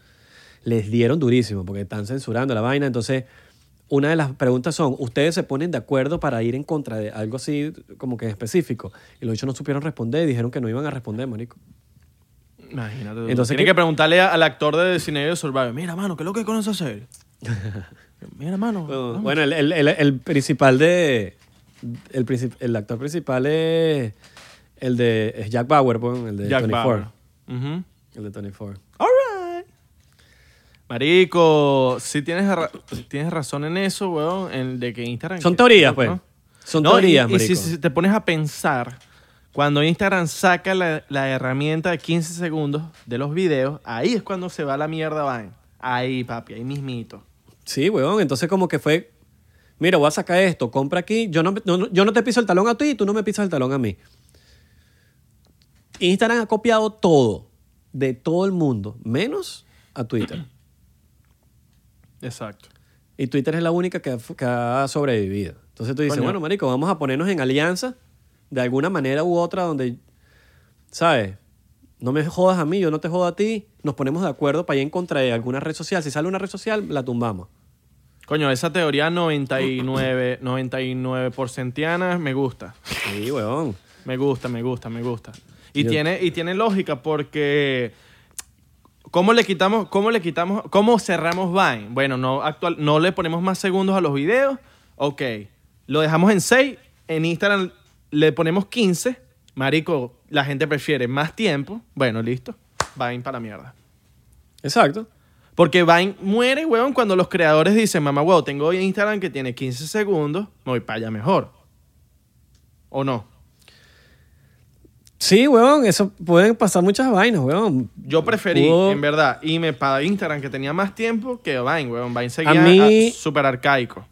Les dieron durísimo porque están censurando la vaina. Entonces, una de las preguntas son, ¿ustedes se ponen de acuerdo para ir en contra de algo así como que específico? Y los dichos no supieron responder y dijeron que no iban a responder, marico. Imagínate. Entonces, ¿qué- que preguntarle a- al actor de Designated Survivor. Mira, mano, ¿qué es lo que conoce hacer? [LAUGHS] Mira, mano. Bueno, vamos. bueno, el, el- el- el principal de... El, princip- el actor principal es el de es Jack Bauer, pues, el de Jack 24. Bauer. Ujú. El de 24. All right. Marico, sí tienes, ra- tienes razón en eso, weón, en de que Instagram... Son teorías, pues. ¿no? Son No, teorías, y, y si, marico. si te pones a pensar, cuando Instagram saca la, la herramienta de 15 segundos de los videos, ahí es cuando se va la mierda, van. Ahí, papi, ahí mismito. Sí, weón. Entonces como que fue... Mira, voy a sacar esto, compra aquí. Yo no, yo no te piso el talón a ti y tú no me pisas el talón a mí. Instagram ha copiado todo de todo el mundo, menos a Twitter. Exacto. Y Twitter es la única que, ha- que ha sobrevivido. Entonces tú dices, Coño. bueno, marico, vamos a ponernos en alianza de alguna manera u otra donde, ¿sabes? No me jodas a mí, yo no te jodo a ti. Nos ponemos de acuerdo para ir en contra de alguna red social. Si sale una red social, la tumbamos. Coño, esa teoría 99, 99 porcentiana me gusta. Sí, weón. Me gusta, me gusta, me gusta. Y, Yo- tiene, y tiene lógica porque... ¿Cómo le quitamos, cómo le quitamos, cómo cerramos Vine? Bueno, no, actual, no le ponemos más segundos a los videos. Ok. Lo dejamos en 6. En Instagram le ponemos 15. Marico, la gente prefiere más tiempo. Bueno, listo. Vine para la mierda. Exacto. Porque Vine muere, weón, cuando los creadores dicen, mamá, weón, tengo Instagram que tiene 15 segundos, me voy para allá mejor. ¿O no? Sí, weón, eso pueden pasar muchas vainas, weón. Yo preferí, Pudo- en verdad, irme para Instagram que tenía más tiempo que Vine, weón. Vine seguía mí- súper arcaico.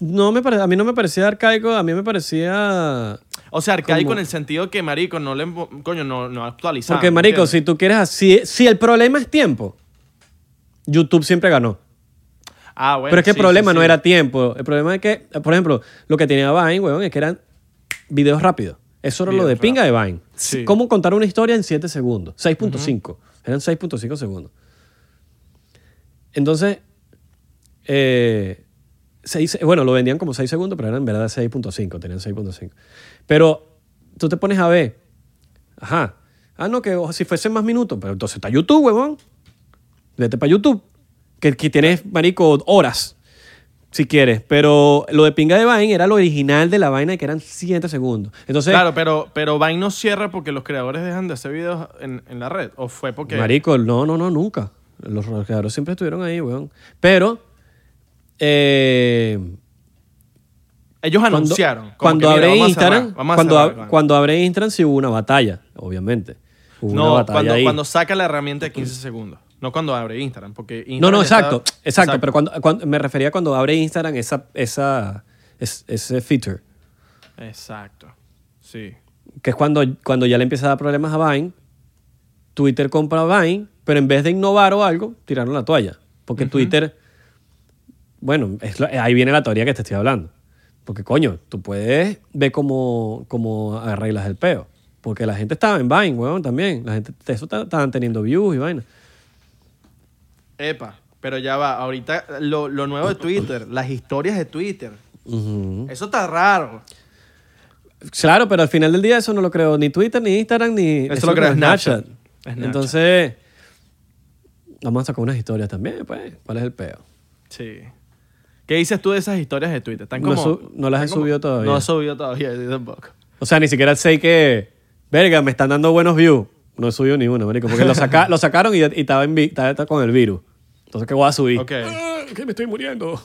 No me pare- a mí no me parecía arcaico, a mí me parecía... O sea, arcaico en el sentido que, marico, no le... Coño, no, no actualizaba. Porque, ¿me marico, si tú quieres así... Si el problema es tiempo, YouTube siempre ganó. Ah, bueno, Pero es que sí, el problema sí, no era tiempo. El problema es que, por ejemplo, lo que tenía Vine, weón, es que eran videos rápidos. Eso era lo de pinga de Vine. Sí. ¿Cómo contar una historia en 7 segundos? 6.5. Eran 6.5 segundos. Entonces, eh, seis- bueno, lo vendían como 6 segundos, pero eran en verdad 6.5. Tenían 6.5. Pero tú te pones a ver. Ajá. Ah, no, que si fuese más minutos. Pero entonces está YouTube, huevón. Vete para YouTube. Que, que tienes, marico, horas. Si quieres. Pero lo de pinga de Vine era lo original de la vaina que eran 7 segundos. Entonces, Claro, pero, pero Vine no cierra porque los creadores dejan de hacer videos en, en la red. ¿O fue porque...? marico, no, no, no, nunca. Los creadores siempre estuvieron ahí, weón. Pero, eh, Ellos Cuando- anunciaron. Cuando que, abre a Instagram, cerrar, a cuando, cerrar ab- con- cuando abre Instagram sí hubo una batalla, obviamente. Hubo una No, batalla cuando, ahí. cuando saca la herramienta de 15 segundos. No cuando abre Instagram, porque Instagram No, no, está- exacto, exacto, pero cuando, cuando- me refería cuando abre Instagram esa, esa, es- ese feature, Exacto. Sí. que es cuando, cuando ya le empieza a dar problemas a Vine, Twitter compra a Vine, pero en vez de innovar o algo, tiraron la toalla. Porque Twitter, bueno, es lo- ahí viene la teoría que te estoy hablando. Porque coño, tú puedes ver cómo, cómo arreglas el peo. Porque la gente estaba en Vine, weón, también. La gente, eso ta- estaban teniendo views y vaina. Epa, pero ya va. Ahorita lo, lo nuevo de Twitter, las historias de Twitter. Eso está raro. Claro, pero al final del día eso no lo creo ni Twitter, ni Instagram, ni Eso lo creo Snapchat. Snapchat. Entonces, vamos a sacar unas historias también, pues. ¿Cuál es el peo? Sí. ¿Qué dices tú de esas historias de Twitter? Están No como, su- no las he como- subido todavía. No he subido todavía, yo tampoco. O sea, ni siquiera sé que, verga, me están dando buenos views. No he subido ni uno, marico, porque lo, saca- lo sacaron y, y estaba, en estaba- con el virus. Entonces, ¿qué voy a subir? Ok. Ah, que me estoy muriendo.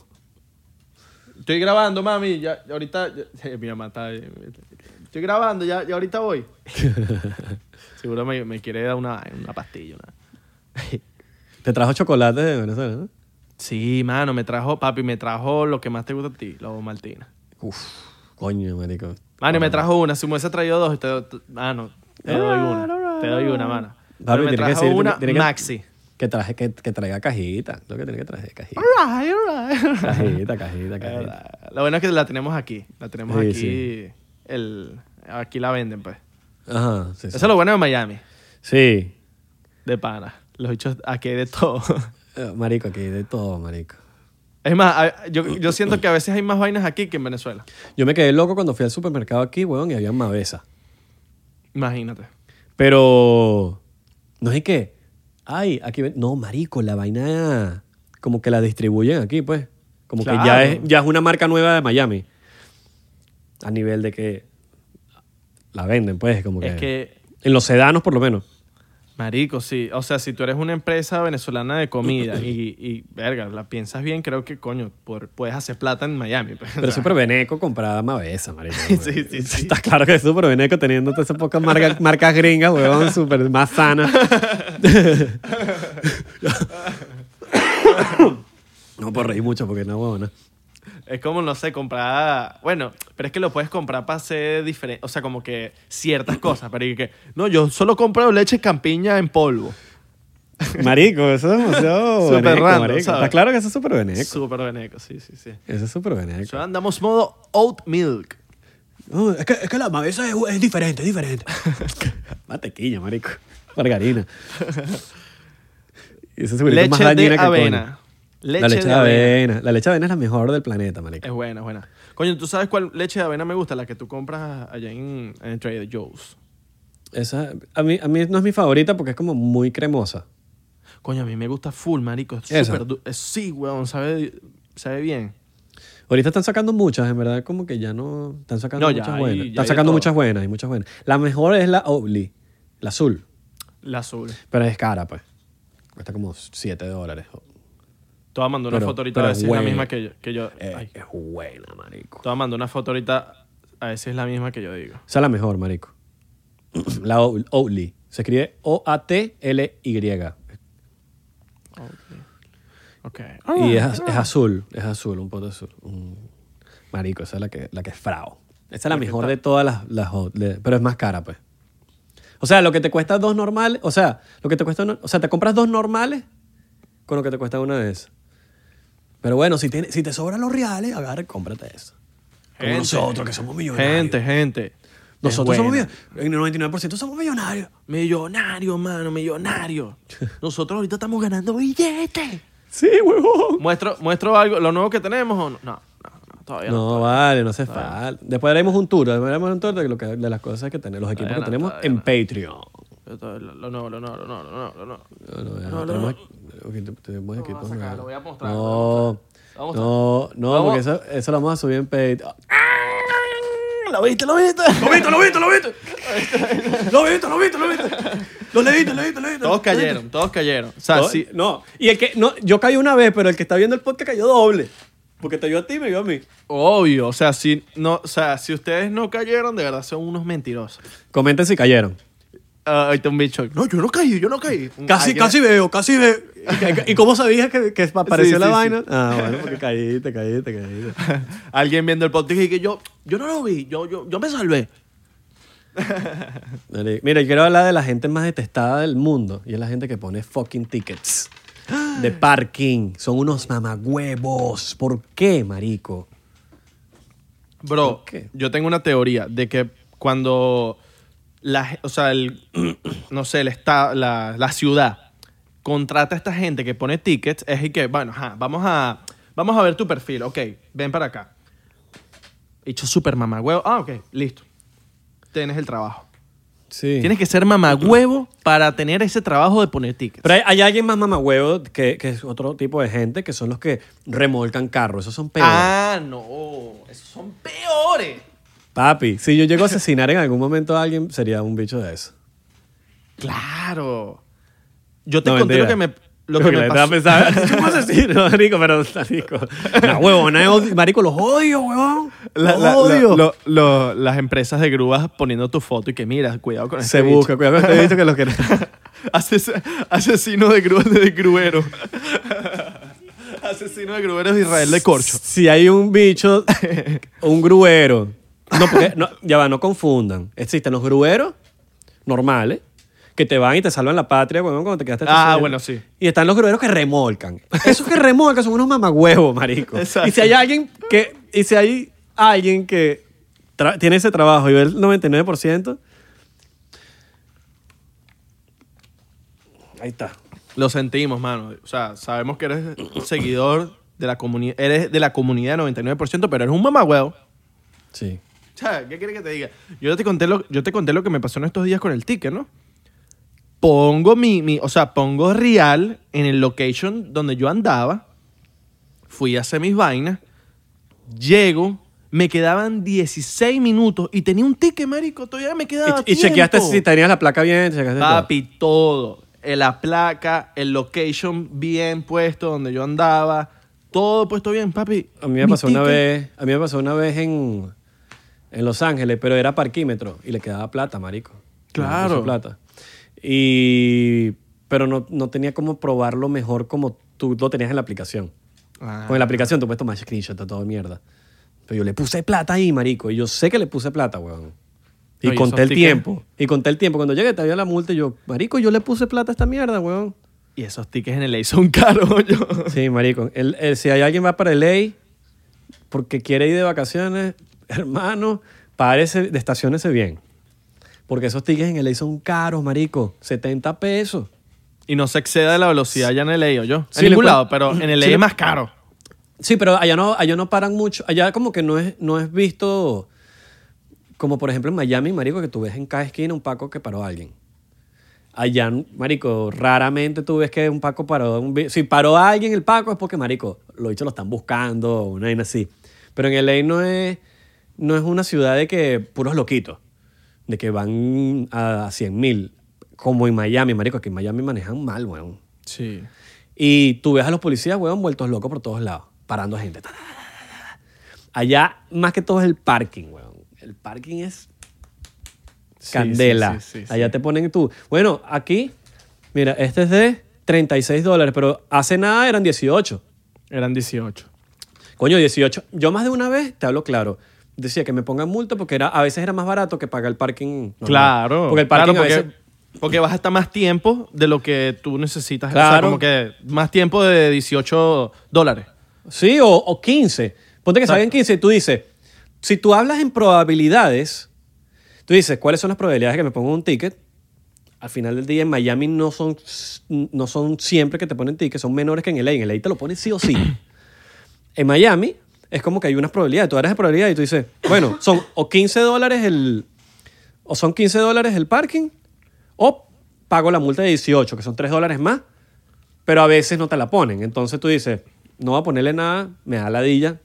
Estoy grabando, mami. Ya, ya ahorita. ya- mi mamá está. Estoy grabando, ya, ya ahorita voy. [LAUGHS] Seguro me, me quiere dar una, una pastilla. una- Te trajo chocolate de Venezuela, ¿no? Sí, mano, me trajo, papi, me trajo lo que más te gusta a ti, la Martina. Uf, coño, marico. Mano, me trajo una. Si me hubiese traído dos, te, mano, te doy una. Te doy una, mano. Papi, me tiene que trajo decir- una que- maxi. Que, traje, que, que traiga cajita. Lo que tiene que traer cajita. Cajita, [LAUGHS] cajita, cajita. Lo bueno es que la tenemos aquí. La tenemos Sí, aquí. sí. El, aquí la venden, pues. Ajá, sí, sí. Eso es lo bueno de Miami. Sí. De pana. Los bichos aquí hay de todo. [LAUGHS] Eh, Marico, aquí de todo, marico. Es más, yo, yo siento que a veces hay más vainas aquí que en Venezuela. Yo me quedé loco cuando fui al supermercado aquí, weón, y había mavesa. Imagínate. Pero no es que, ay, aquí ven- no, marico, la vaina como que la distribuyen aquí, pues. Como que ya Claro. es, ya es una marca nueva de Miami. A nivel de que la venden, pues, como que, Es que, en los sedanos por lo menos. Marico, sí. O sea, si tú eres una empresa venezolana de comida y, y, verga, la piensas bien, creo que, coño, por- puedes hacer plata en Miami. pues. Pero súper veneco comprar mavesa, marico. [LAUGHS] Sí, sí, sí. Está claro que es súper veneco teniendo todas esas pocas marcas, marcas gringas, weón, súper más sanas. [LAUGHS] [COUGHS] no puedo reír mucho porque no, weón. Es como, no sé, comprar... Bueno, pero es que lo puedes comprar para hacer diferente... O sea, como que ciertas cosas. Pero y que, no, yo solo compro leche campiña en polvo. Marico, eso es demasiado [LAUGHS] Súper veneco, random, marico. ¿sabes? Está claro que eso es súper veneco. Súper veneco, sí, sí, sí. Eso es súper veneco. Yo andamos modo oat milk. No, es, que, es que la mavesa es, es diferente, es diferente. [LAUGHS] Mantequilla, marico. Margarina. [LAUGHS] Y segurito es más Leche dañina de avena. Leche, la leche de avena. avena. La leche de avena es la mejor del planeta, marico. Es buena, es buena. Coño, ¿tú sabes cuál leche de avena me gusta? La que tú compras allá en, en Trader Joe's. Esa, a, mí, a mí no es mi favorita porque es como muy cremosa. Coño, a mí me gusta full, marico. Es ¿Esa? súper... du- es- Sí, weón, sabe, sabe bien. Ahorita están sacando muchas, en verdad, como que ya no. Están sacando No, ya muchas hay- buenas. Están de sacando todo. muchas buenas, hay muchas buenas. La mejor es la Oatly, la azul. La azul. Pero es cara, pues. Cuesta como 7 dólares. Te voy a mandar una Pero- foto ahorita a ver si es la misma que yo. Que yo Eh, ay, es buena, marico. te voy a mandar una foto ahorita a ver si es la misma que yo digo. Esa es la mejor, marico. [CLEARS THROAT] La Oat- Oatly. Se escribe O-A-T-L-Y. Ok. Y es, es azul, es azul, un poco azul. Un- Marico, esa es la que, la que es frao. Esa es la mejor de todas las, las de- pero es más cara, pues. O sea, lo que te cuesta dos normales, o sea, lo que te cuesta, o sea, te compras dos normales con lo que te cuesta una de esas. Pero bueno, si, te sobran los reales, agarra y cómprate eso. Como Gente. nosotros, que somos millonarios. Gente, gente. Nosotros somos buena. millonarios. En el 99% somos millonarios. Millonario, mano, millonario. [LAUGHS] Nosotros ahorita estamos ganando billetes. Sí, huevón. ¿Muestro, ¿Muestro algo, lo nuevo que tenemos o no? No, no, no todavía no. No, vale, no hace falta. Después haremos un tour, después haremos un tour de, lo que, de las cosas que tenemos, los equipos Todavía que no, tenemos todavía en no. Patreon. Lo, lo- lo nuevo, lo nuevo, lo nuevo, lo nuevo, lo nuevo. No, no, ya No, no, tenemos, no. Te- a sacar, nuevos. lo voy a mostrar, No, a no, no, Vamos. porque eso, eso lo vamos a subir en Patreon. ¿Lo viste, lo viste? ¡Lo viste, lo viste, lo viste! ¡Lo viste, lo viste, lo viste! ¡Lo leíste, lo leíste, lo leíste! Todos cayeron, todos cayeron. O sea, No, sí. No, y el que, no, yo caí una vez, pero el que está viendo el podcast cayó doble. Porque te vio a ti y me vio a mí. Obvio, o sea, si, no, o sea, si ustedes no cayeron, de verdad son unos mentirosos. Comenten si cayeron. Ah, está un bicho. No, yo no caí, yo no caí. Casi, Alguien- casi veo, casi veo. ¿Y, y cómo sabías que, que apareció Sí, la sí, vaina? Ah, [LAUGHS] bueno, porque caíste, caíste, caíste. [LAUGHS] Alguien viendo el podcast y que yo, yo no lo vi, yo, yo, yo me salvé. [LAUGHS] Mira, yo quiero hablar de la gente más detestada del mundo. Y es la gente que pone fucking tickets. De [GASPS] parking. Son unos mamagüevos. ¿Por qué, marico? Bro, yo tengo una teoría de que cuando la, o sea, el, [CLEARS THROAT] no sé, el esta- la, la ciudad contrata a esta gente que pone tickets, es y que, bueno, ajá, vamos a, vamos a ver tu perfil, ok, ven para acá. Hecho super mamagüevo, ah, ok, listo. Tienes el trabajo. Sí. Tienes que ser mamagüevo para tener ese trabajo de poner tickets. Pero hay, hay alguien más mamagüevo que, que es otro tipo de gente que son los que remolcan carros. Esos son peores. ah, no, esos son peores. Papi, si yo llego a asesinar en algún momento a alguien, sería un bicho de eso. Claro. Yo te No, conté lo que me, lo que me Porque te [LAUGHS] vas a pasó. pensar, ¿cómo asesino, marico? Pero, marico, [LAUGHS] no, yo odio- marico, los odio, huevón. La- Los la- odio. lo- lo- las empresas de grúas poniendo tu foto y que mira, cuidado con Se este bicho. busca, cuidado con este bicho que los que... [LAUGHS] Ases- asesino de grúas de gruero. asesino de grueros de Israel de Corcho. Si hay un bicho, un gruero. No, porque, no, ya va, no confundan. Existen los grueros normales que te van y te salvan la patria, huevón, cuando te quedaste Ah, bueno, sí. Y están los grueros que remolcan. Esos que remolcan son unos mamagüevos, marico. Exacto. Y si hay alguien que, y si hay alguien que tiene ese trabajo y ve el 99%, ahí está. Lo sentimos, mano. O sea, sabemos que eres seguidor de la comunidad. Eres de la comunidad 99%, pero eres un mamagüeo. Sí. O sea, ¿qué quieres que te diga? Yo te conté lo, yo te conté lo que me pasó en estos días con el ticket, ¿no? Pongo mi, mi, o sea, pongo real en el location donde yo andaba. Fui a hacer mis vainas. Llego, me quedaban 16 minutos y tenía un ticket, marico. Todavía me quedaba Y, y chequeaste si tenías la placa bien, chequeaste. Papi, todo. Eh, La placa, el location bien puesto donde yo andaba. Todo puesto bien, papi. A mí me pasó una vez, a mí me pasó una vez en, en Los Ángeles, pero era parquímetro y le quedaba plata, marico. Claro. plata. Y pero no, no tenía como probarlo mejor como tú lo tenías en la aplicación. Ah. Con la aplicación tú puedes tomar screenshot de todo mierda. Pero yo le puse plata ahí, marico, y yo sé que le puse plata, weón. Y No, conté el tickets- tiempo. Y conté el tiempo. Cuando llegué te había la multa y yo, marico, yo le puse plata a esta mierda, weón. Y esos tickets en el ley son [LAUGHS] caros, yo. Sí, marico. El- el- si hay alguien va para el ley porque quiere ir de vacaciones, [LAUGHS] hermano, párese, de estaciones bien. Porque esos tickets en el ley son caros, marico. 70 pesos. Y no se exceda de la velocidad ya en el ley, o yo. Sí, en ningún lado, pero en [CLEARS THROAT] el Sí, es más caro. Sí, pero allá no, allá no paran mucho. Allá como que no es, no es visto, como por ejemplo en Miami, marico, que tú ves en cada esquina un Paco que paró a alguien. Allá, marico, raramente tú ves que un Paco paró un... Si paró a alguien el Paco es porque, marico, los bichos lo están buscando una vaina así. Pero en LA no es, no es una ciudad de que puros loquitos, de que van a 100 mil, como en Miami, marico, que en Miami manejan mal, weón. Sí. Y tú ves a los policías, weón, vueltos locos por todos lados, parando gente. Ta, ta. Allá, más que todo, es el parking, weón. El parking es candela. sí, sí, sí, sí. Allá te ponen tú. Bueno, aquí, mira, este es de 36 dólares, pero hace nada eran 18. Eran 18. Coño, 18. Yo más de una vez, te hablo claro, decía que me pongan multa porque era, a veces era más barato que pagar el parking. normal. Claro. Porque el parking claro, a porque, veces- porque vas a estar más tiempo de lo que tú necesitas. O sea, Claro. como que más tiempo de 18 dólares. Sí, o, o 15. Ponte que salgan 15 y tú dices, si tú hablas en probabilidades, tú dices, ¿cuáles son las probabilidades de que me pongan un ticket? Al final del día en Miami no son, no son siempre que te ponen tickets, son menores que en LA. En LA te lo ponen sí o sí. [CLEARS THROAT] en Miami es como que hay unas probabilidades. Tú eres de probabilidad y tú dices, bueno, son o 15 dólares el, o son 15 dólares el parking o pago la multa de 18, que son 3 dólares más, pero a veces no te la ponen. Entonces tú dices, no voy a ponerle nada, me da ladilla.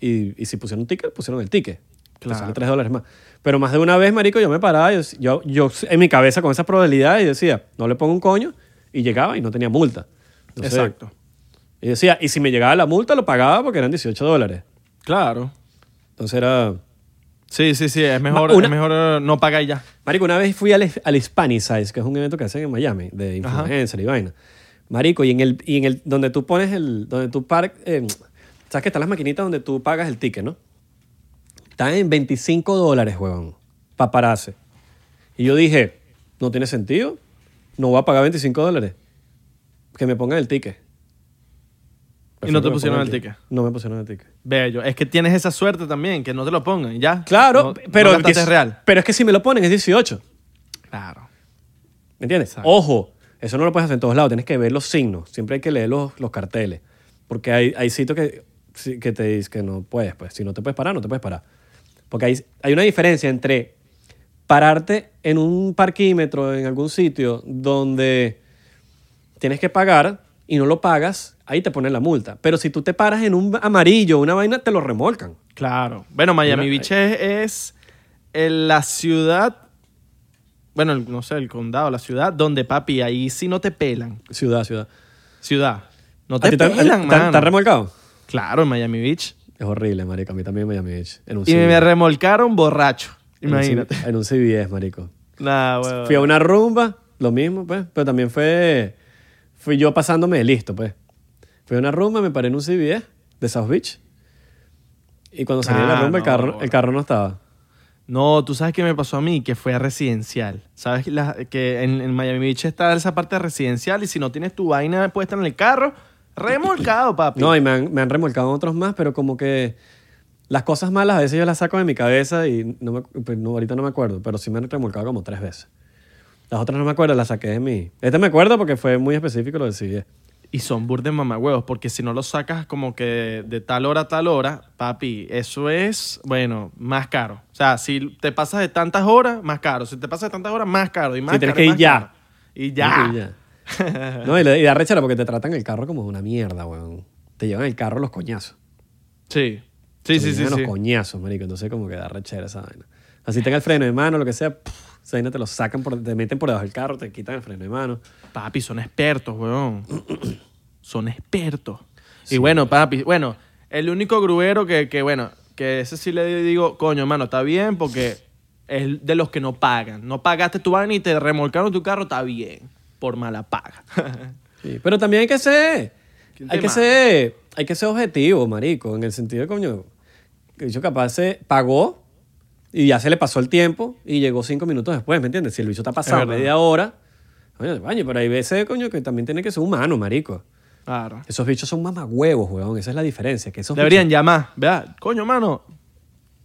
Y, y si pusieron un ticket, pusieron el ticket. Claro. sale 3 dólares más. Pero más de una vez, marico, yo me paraba, yo, yo, yo en mi cabeza con esa probabilidad y decía, no le pongo un coño, y llegaba y no tenía multa. Entonces, Exacto. Y decía, y si me llegaba la multa, lo pagaba porque eran 18 dólares. Claro. Entonces era... Sí, sí, sí. Es mejor, Ma- una- es mejor eh, no pagar y ya. Marico, una vez fui al, al Hispanicize, que es un evento que hacen en Miami, de influencer y vaina. Marico, y en el, y en el donde tú pones el, donde tú par, eh, sabes que están las maquinitas donde tú pagas el ticket, ¿no? Están en 25 dólares, huevón, para pararse. Y yo dije, no tiene sentido, no voy a pagar 25 dólares. Que me pongan el ticket. Y no te pusieron el ticket. No me pusieron el ticket. Bello. Es que tienes esa suerte también, que no te lo pongan ya. Claro, No- pero, no que- real. pero es que si me lo ponen es 18. Claro. ¿Me entiendes? Exacto. Ojo, eso no lo puedes hacer en todos lados. Tienes que ver los signos. Siempre hay que leer los, los carteles. Porque hay, hay sitios que, que te dicen que no puedes. Pues si no te puedes parar, no te puedes parar. Porque hay, hay una diferencia entre pararte en un parquímetro en algún sitio donde tienes que pagar y no lo pagas, ahí te ponen la multa. Pero si tú te paras en un amarillo, una vaina, te lo remolcan. Claro. Bueno, Miami Beach es, es el- la ciudad, bueno, el- no sé, el condado, la ciudad donde, papi, ahí sí no te pelan. Ciudad, ciudad. Ciudad. No ¿A te pelan, te- mano. han remolcado? Claro, en Miami Beach. Es horrible, marico. A mí también Miami Beach. En un Y me remolcaron borracho. En un Imagínate. En un CBS, marico. Nah, huevón. Fui a una rumba, lo mismo, pues. Pero también fue... Fui yo pasándome de listo, pues. Fui a una rumba, me paré en un CBS de South Beach. Y cuando salí de la Ah, rumba, el, no, carro, el carro no estaba. No, tú sabes qué me pasó a mí, que fue a residencial. Sabes que la- que en, en Miami Beach está esa parte residencial y si no tienes tu vaina puesta en el carro, remolcado, [CLEARS THROAT] papi. No, y me han, me han remolcado otros más, pero como que... Las cosas malas a veces yo las saco de mi cabeza y no me, pues no, ahorita no me acuerdo, pero sí me han remolcado como tres veces. Las otras no me acuerdo, las saqué de mi... Este me acuerdo porque fue muy específico lo del CBS. Y son burdes mamagüevos, porque si no lo sacas como que de tal hora a tal hora, papi, eso es, bueno, más caro. O sea, si te pasas de tantas horas, más caro. Si te pasas de tantas horas, más caro. Y más Sí, tienes caro, que ir ya. caro. Y ya. Y ya. [LAUGHS] No, y, le- y da rechera porque te tratan el carro como una mierda, weón. Te llevan el carro los coñazos. Sí. Sí, Te sí, sí. llevan sí. los coñazos, marico. Entonces como que da rechera esa vaina. Así tenga el freno de mano, lo que sea, pff, esa vaina te lo sacan, por, te meten por debajo del carro, te quitan el freno de mano. Papi, son expertos, weón. [CLEARS THROAT] son expertos. Y bueno, papi, bueno, el único gruero que, que, bueno, que ese sí le digo, coño, mano, está bien porque es de los que no pagan. No pagaste tu vaina y te remolcaron tu carro, está bien. Por mala paga. [LAUGHS] Sí, Pero también hay que ser, ¿Quién hay que ser, hay que ser objetivo, marico, en el sentido de, coño, que bicho capaz se pagó y ya se le pasó el tiempo y llegó cinco minutos después, ¿me entiendes? Si el bicho está pasado media hora, coño, coño, pero hay veces, coño, que también tiene que ser humano, marico. claro. Esos bichos son mamagüevos, weón. Esa es la diferencia. Que esos Deberían bichos- llamar, ¿verdad? Coño, mano.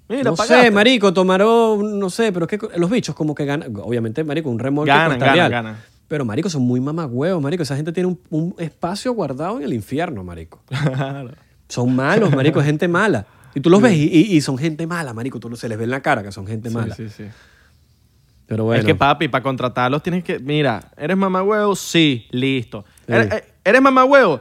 Mira, no pagaste. sé, marico, tomaron, no sé, pero es que los bichos como que ganan, obviamente, marico, un remolque Ganan, ganan, ganan. Pero, marico, son muy mamagüevos, marico. Esa gente tiene un, un espacio guardado en el infierno, marico. [LAUGHS] Claro. Son malos, marico, gente mala. Y tú los ves y, y- y son gente mala, marico. Tú no se les ve en la cara que son gente mala. Sí, sí, sí. Pero bueno. Es que, papi, para contratarlos tienes que. Mira, ¿eres mamagüevo? Sí, listo. Sí. ¿Eres, eh, ¿eres mamagüevo?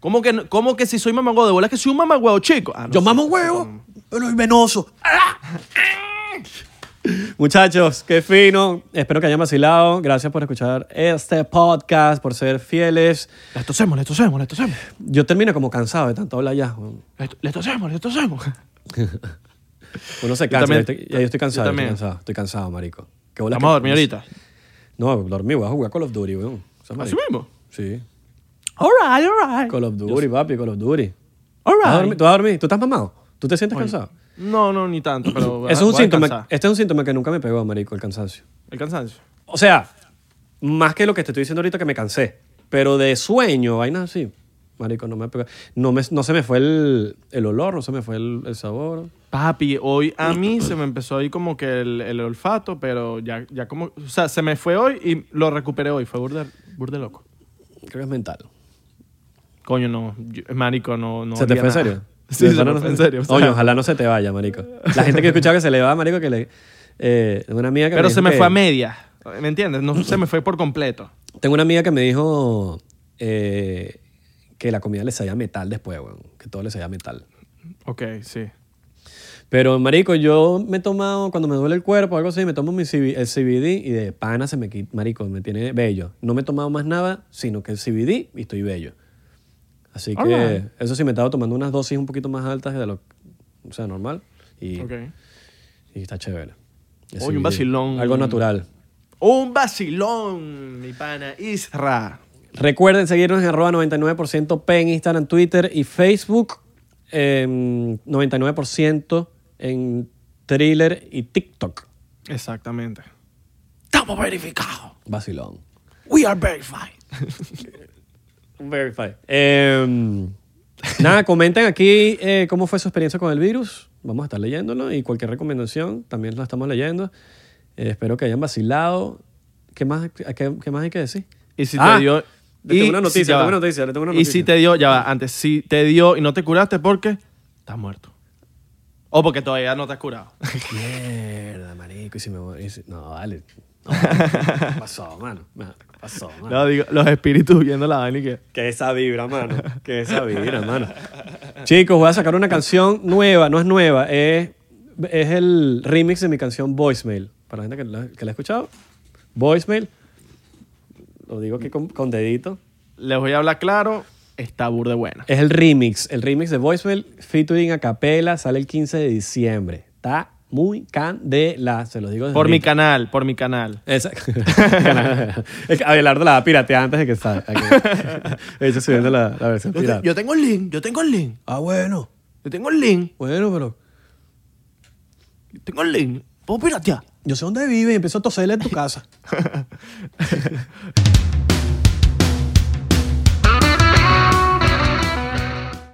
¿Cómo que, ¿Cómo que si soy mamagüevo? ¿De bola que soy un mamagüevo, chico? Ah, no Yo sé. mamo huevo, pero es venoso. [LAUGHS] [LAUGHS] Muchachos, qué fino. Espero que hayan vacilado. Gracias por escuchar este podcast, por ser fieles. Le tosemos, le tosemos, le tosemos. Yo termino como cansado de tanto hablar ya. weón. Le, le tosemos, le tosemos. [LAUGHS] Uno se cansa. también. estoy, yo estoy cansado. Yo estoy cansado. Estoy cansado, marico. Qué bola Vamos a dormir ahorita. No, dormí. Voy a jugar Call of Duty, weón. ¿Así mismo? Sí. All right, all right. Call of Duty, papi, Call of Duty. All right. ¿Tú vas a dormir? ¿Tú estás mamado? ¿Tú te sientes Oye, cansado? No, no, ni tanto, pero. Eso es un síntoma. Este es un síntoma que nunca me pegó, marico, el cansancio. El cansancio. O sea, más que lo que te estoy diciendo ahorita que me cansé. Pero de sueño, vainas así. Marico, no me pegó. No, me, no se me fue el, el olor, no se me fue el, el sabor. Papi, hoy a mí se me empezó ahí como que el, el olfato, pero ya, ya como. O sea, se me fue hoy y lo recuperé hoy. Fue burde, burde loco. Creo que es mental. Coño, no. yo- marico, no. no ¿Se te fue en serio? Sí, ¿De se pana me no fue en serio. o sea, Coño, ojalá no se te vaya, marico. La gente que he escuchado que se le va, marico, que le... Eh, tengo una amiga que Pero me se me que- fue a media. ¿Me entiendes? No se me fue por completo. Tengo una amiga que me dijo eh, que la comida le sabía metal después, weón. Que todo le sabía metal. Ok, sí. Pero, marico, yo me he tomado, cuando me duele el cuerpo o algo así, me tomo mi CB el CBD y de pana se me quita, marico, me tiene bello. No me he tomado más nada, sino que el CBD y estoy bello. Así que eso sí me estaba tomando unas dosis un poquito más altas de lo o sea, normal. Y, y está chévere. Oye, Así, un vacilón. Algo natural. Un vacilón, mi pana Isra. Recuerden seguirnos en arroba 99% P en Instagram, Twitter y Facebook. em, 99% en Thriller y TikTok. Exactamente. Estamos verificados. Vacilón. We are verified. [LAUGHS] Verify. Em, nada, comenten aquí eh, cómo fue su experiencia con el virus. Vamos a estar leyéndolo y cualquier recomendación también la estamos leyendo. Eh, espero que hayan vacilado. ¿Qué más, qué, qué más hay que decir? Y si Ah, te dio. le tengo y una noticia, le tengo una noticia, le tengo una Y si te dio, ya va, antes, si te dio y no te curaste, ¿por qué? Estás muerto. O porque todavía no te has curado. Mierda, marico. Y si me voy- si- No, dale. [LAUGHS] No, ¿qué pasó, mano? No, ¿qué pasó, mano? No, digo, los espíritus viendo la vaina y que. Que esa vibra, mano. Que esa vibra, mano. [LAUGHS] Chicos, voy a sacar una canción nueva. No es nueva, es, es el remix de mi canción Voicemail. Para la gente que la, que la ha escuchado. Voicemail. Lo digo aquí con, con dedito. Les voy a hablar claro, está burde buena. Es el remix. El remix de Voicemail featuring a capela. Sale el 15 de diciembre. Está muy candela. Se los digo desde Por mi canal, por mi canal. Exacto. [LAUGHS] Es que Abelardo la va a piratear antes de que salga. [LAUGHS] De hecho, subiendo la, la versión Yo, te- yo tengo el link, yo tengo el link. Ah, bueno. Yo tengo el link, Bueno, pero yo tengo el link. ¿Puedo piratear? yo sé dónde vive y empiezo a toserle en tu casa. [LAUGHS]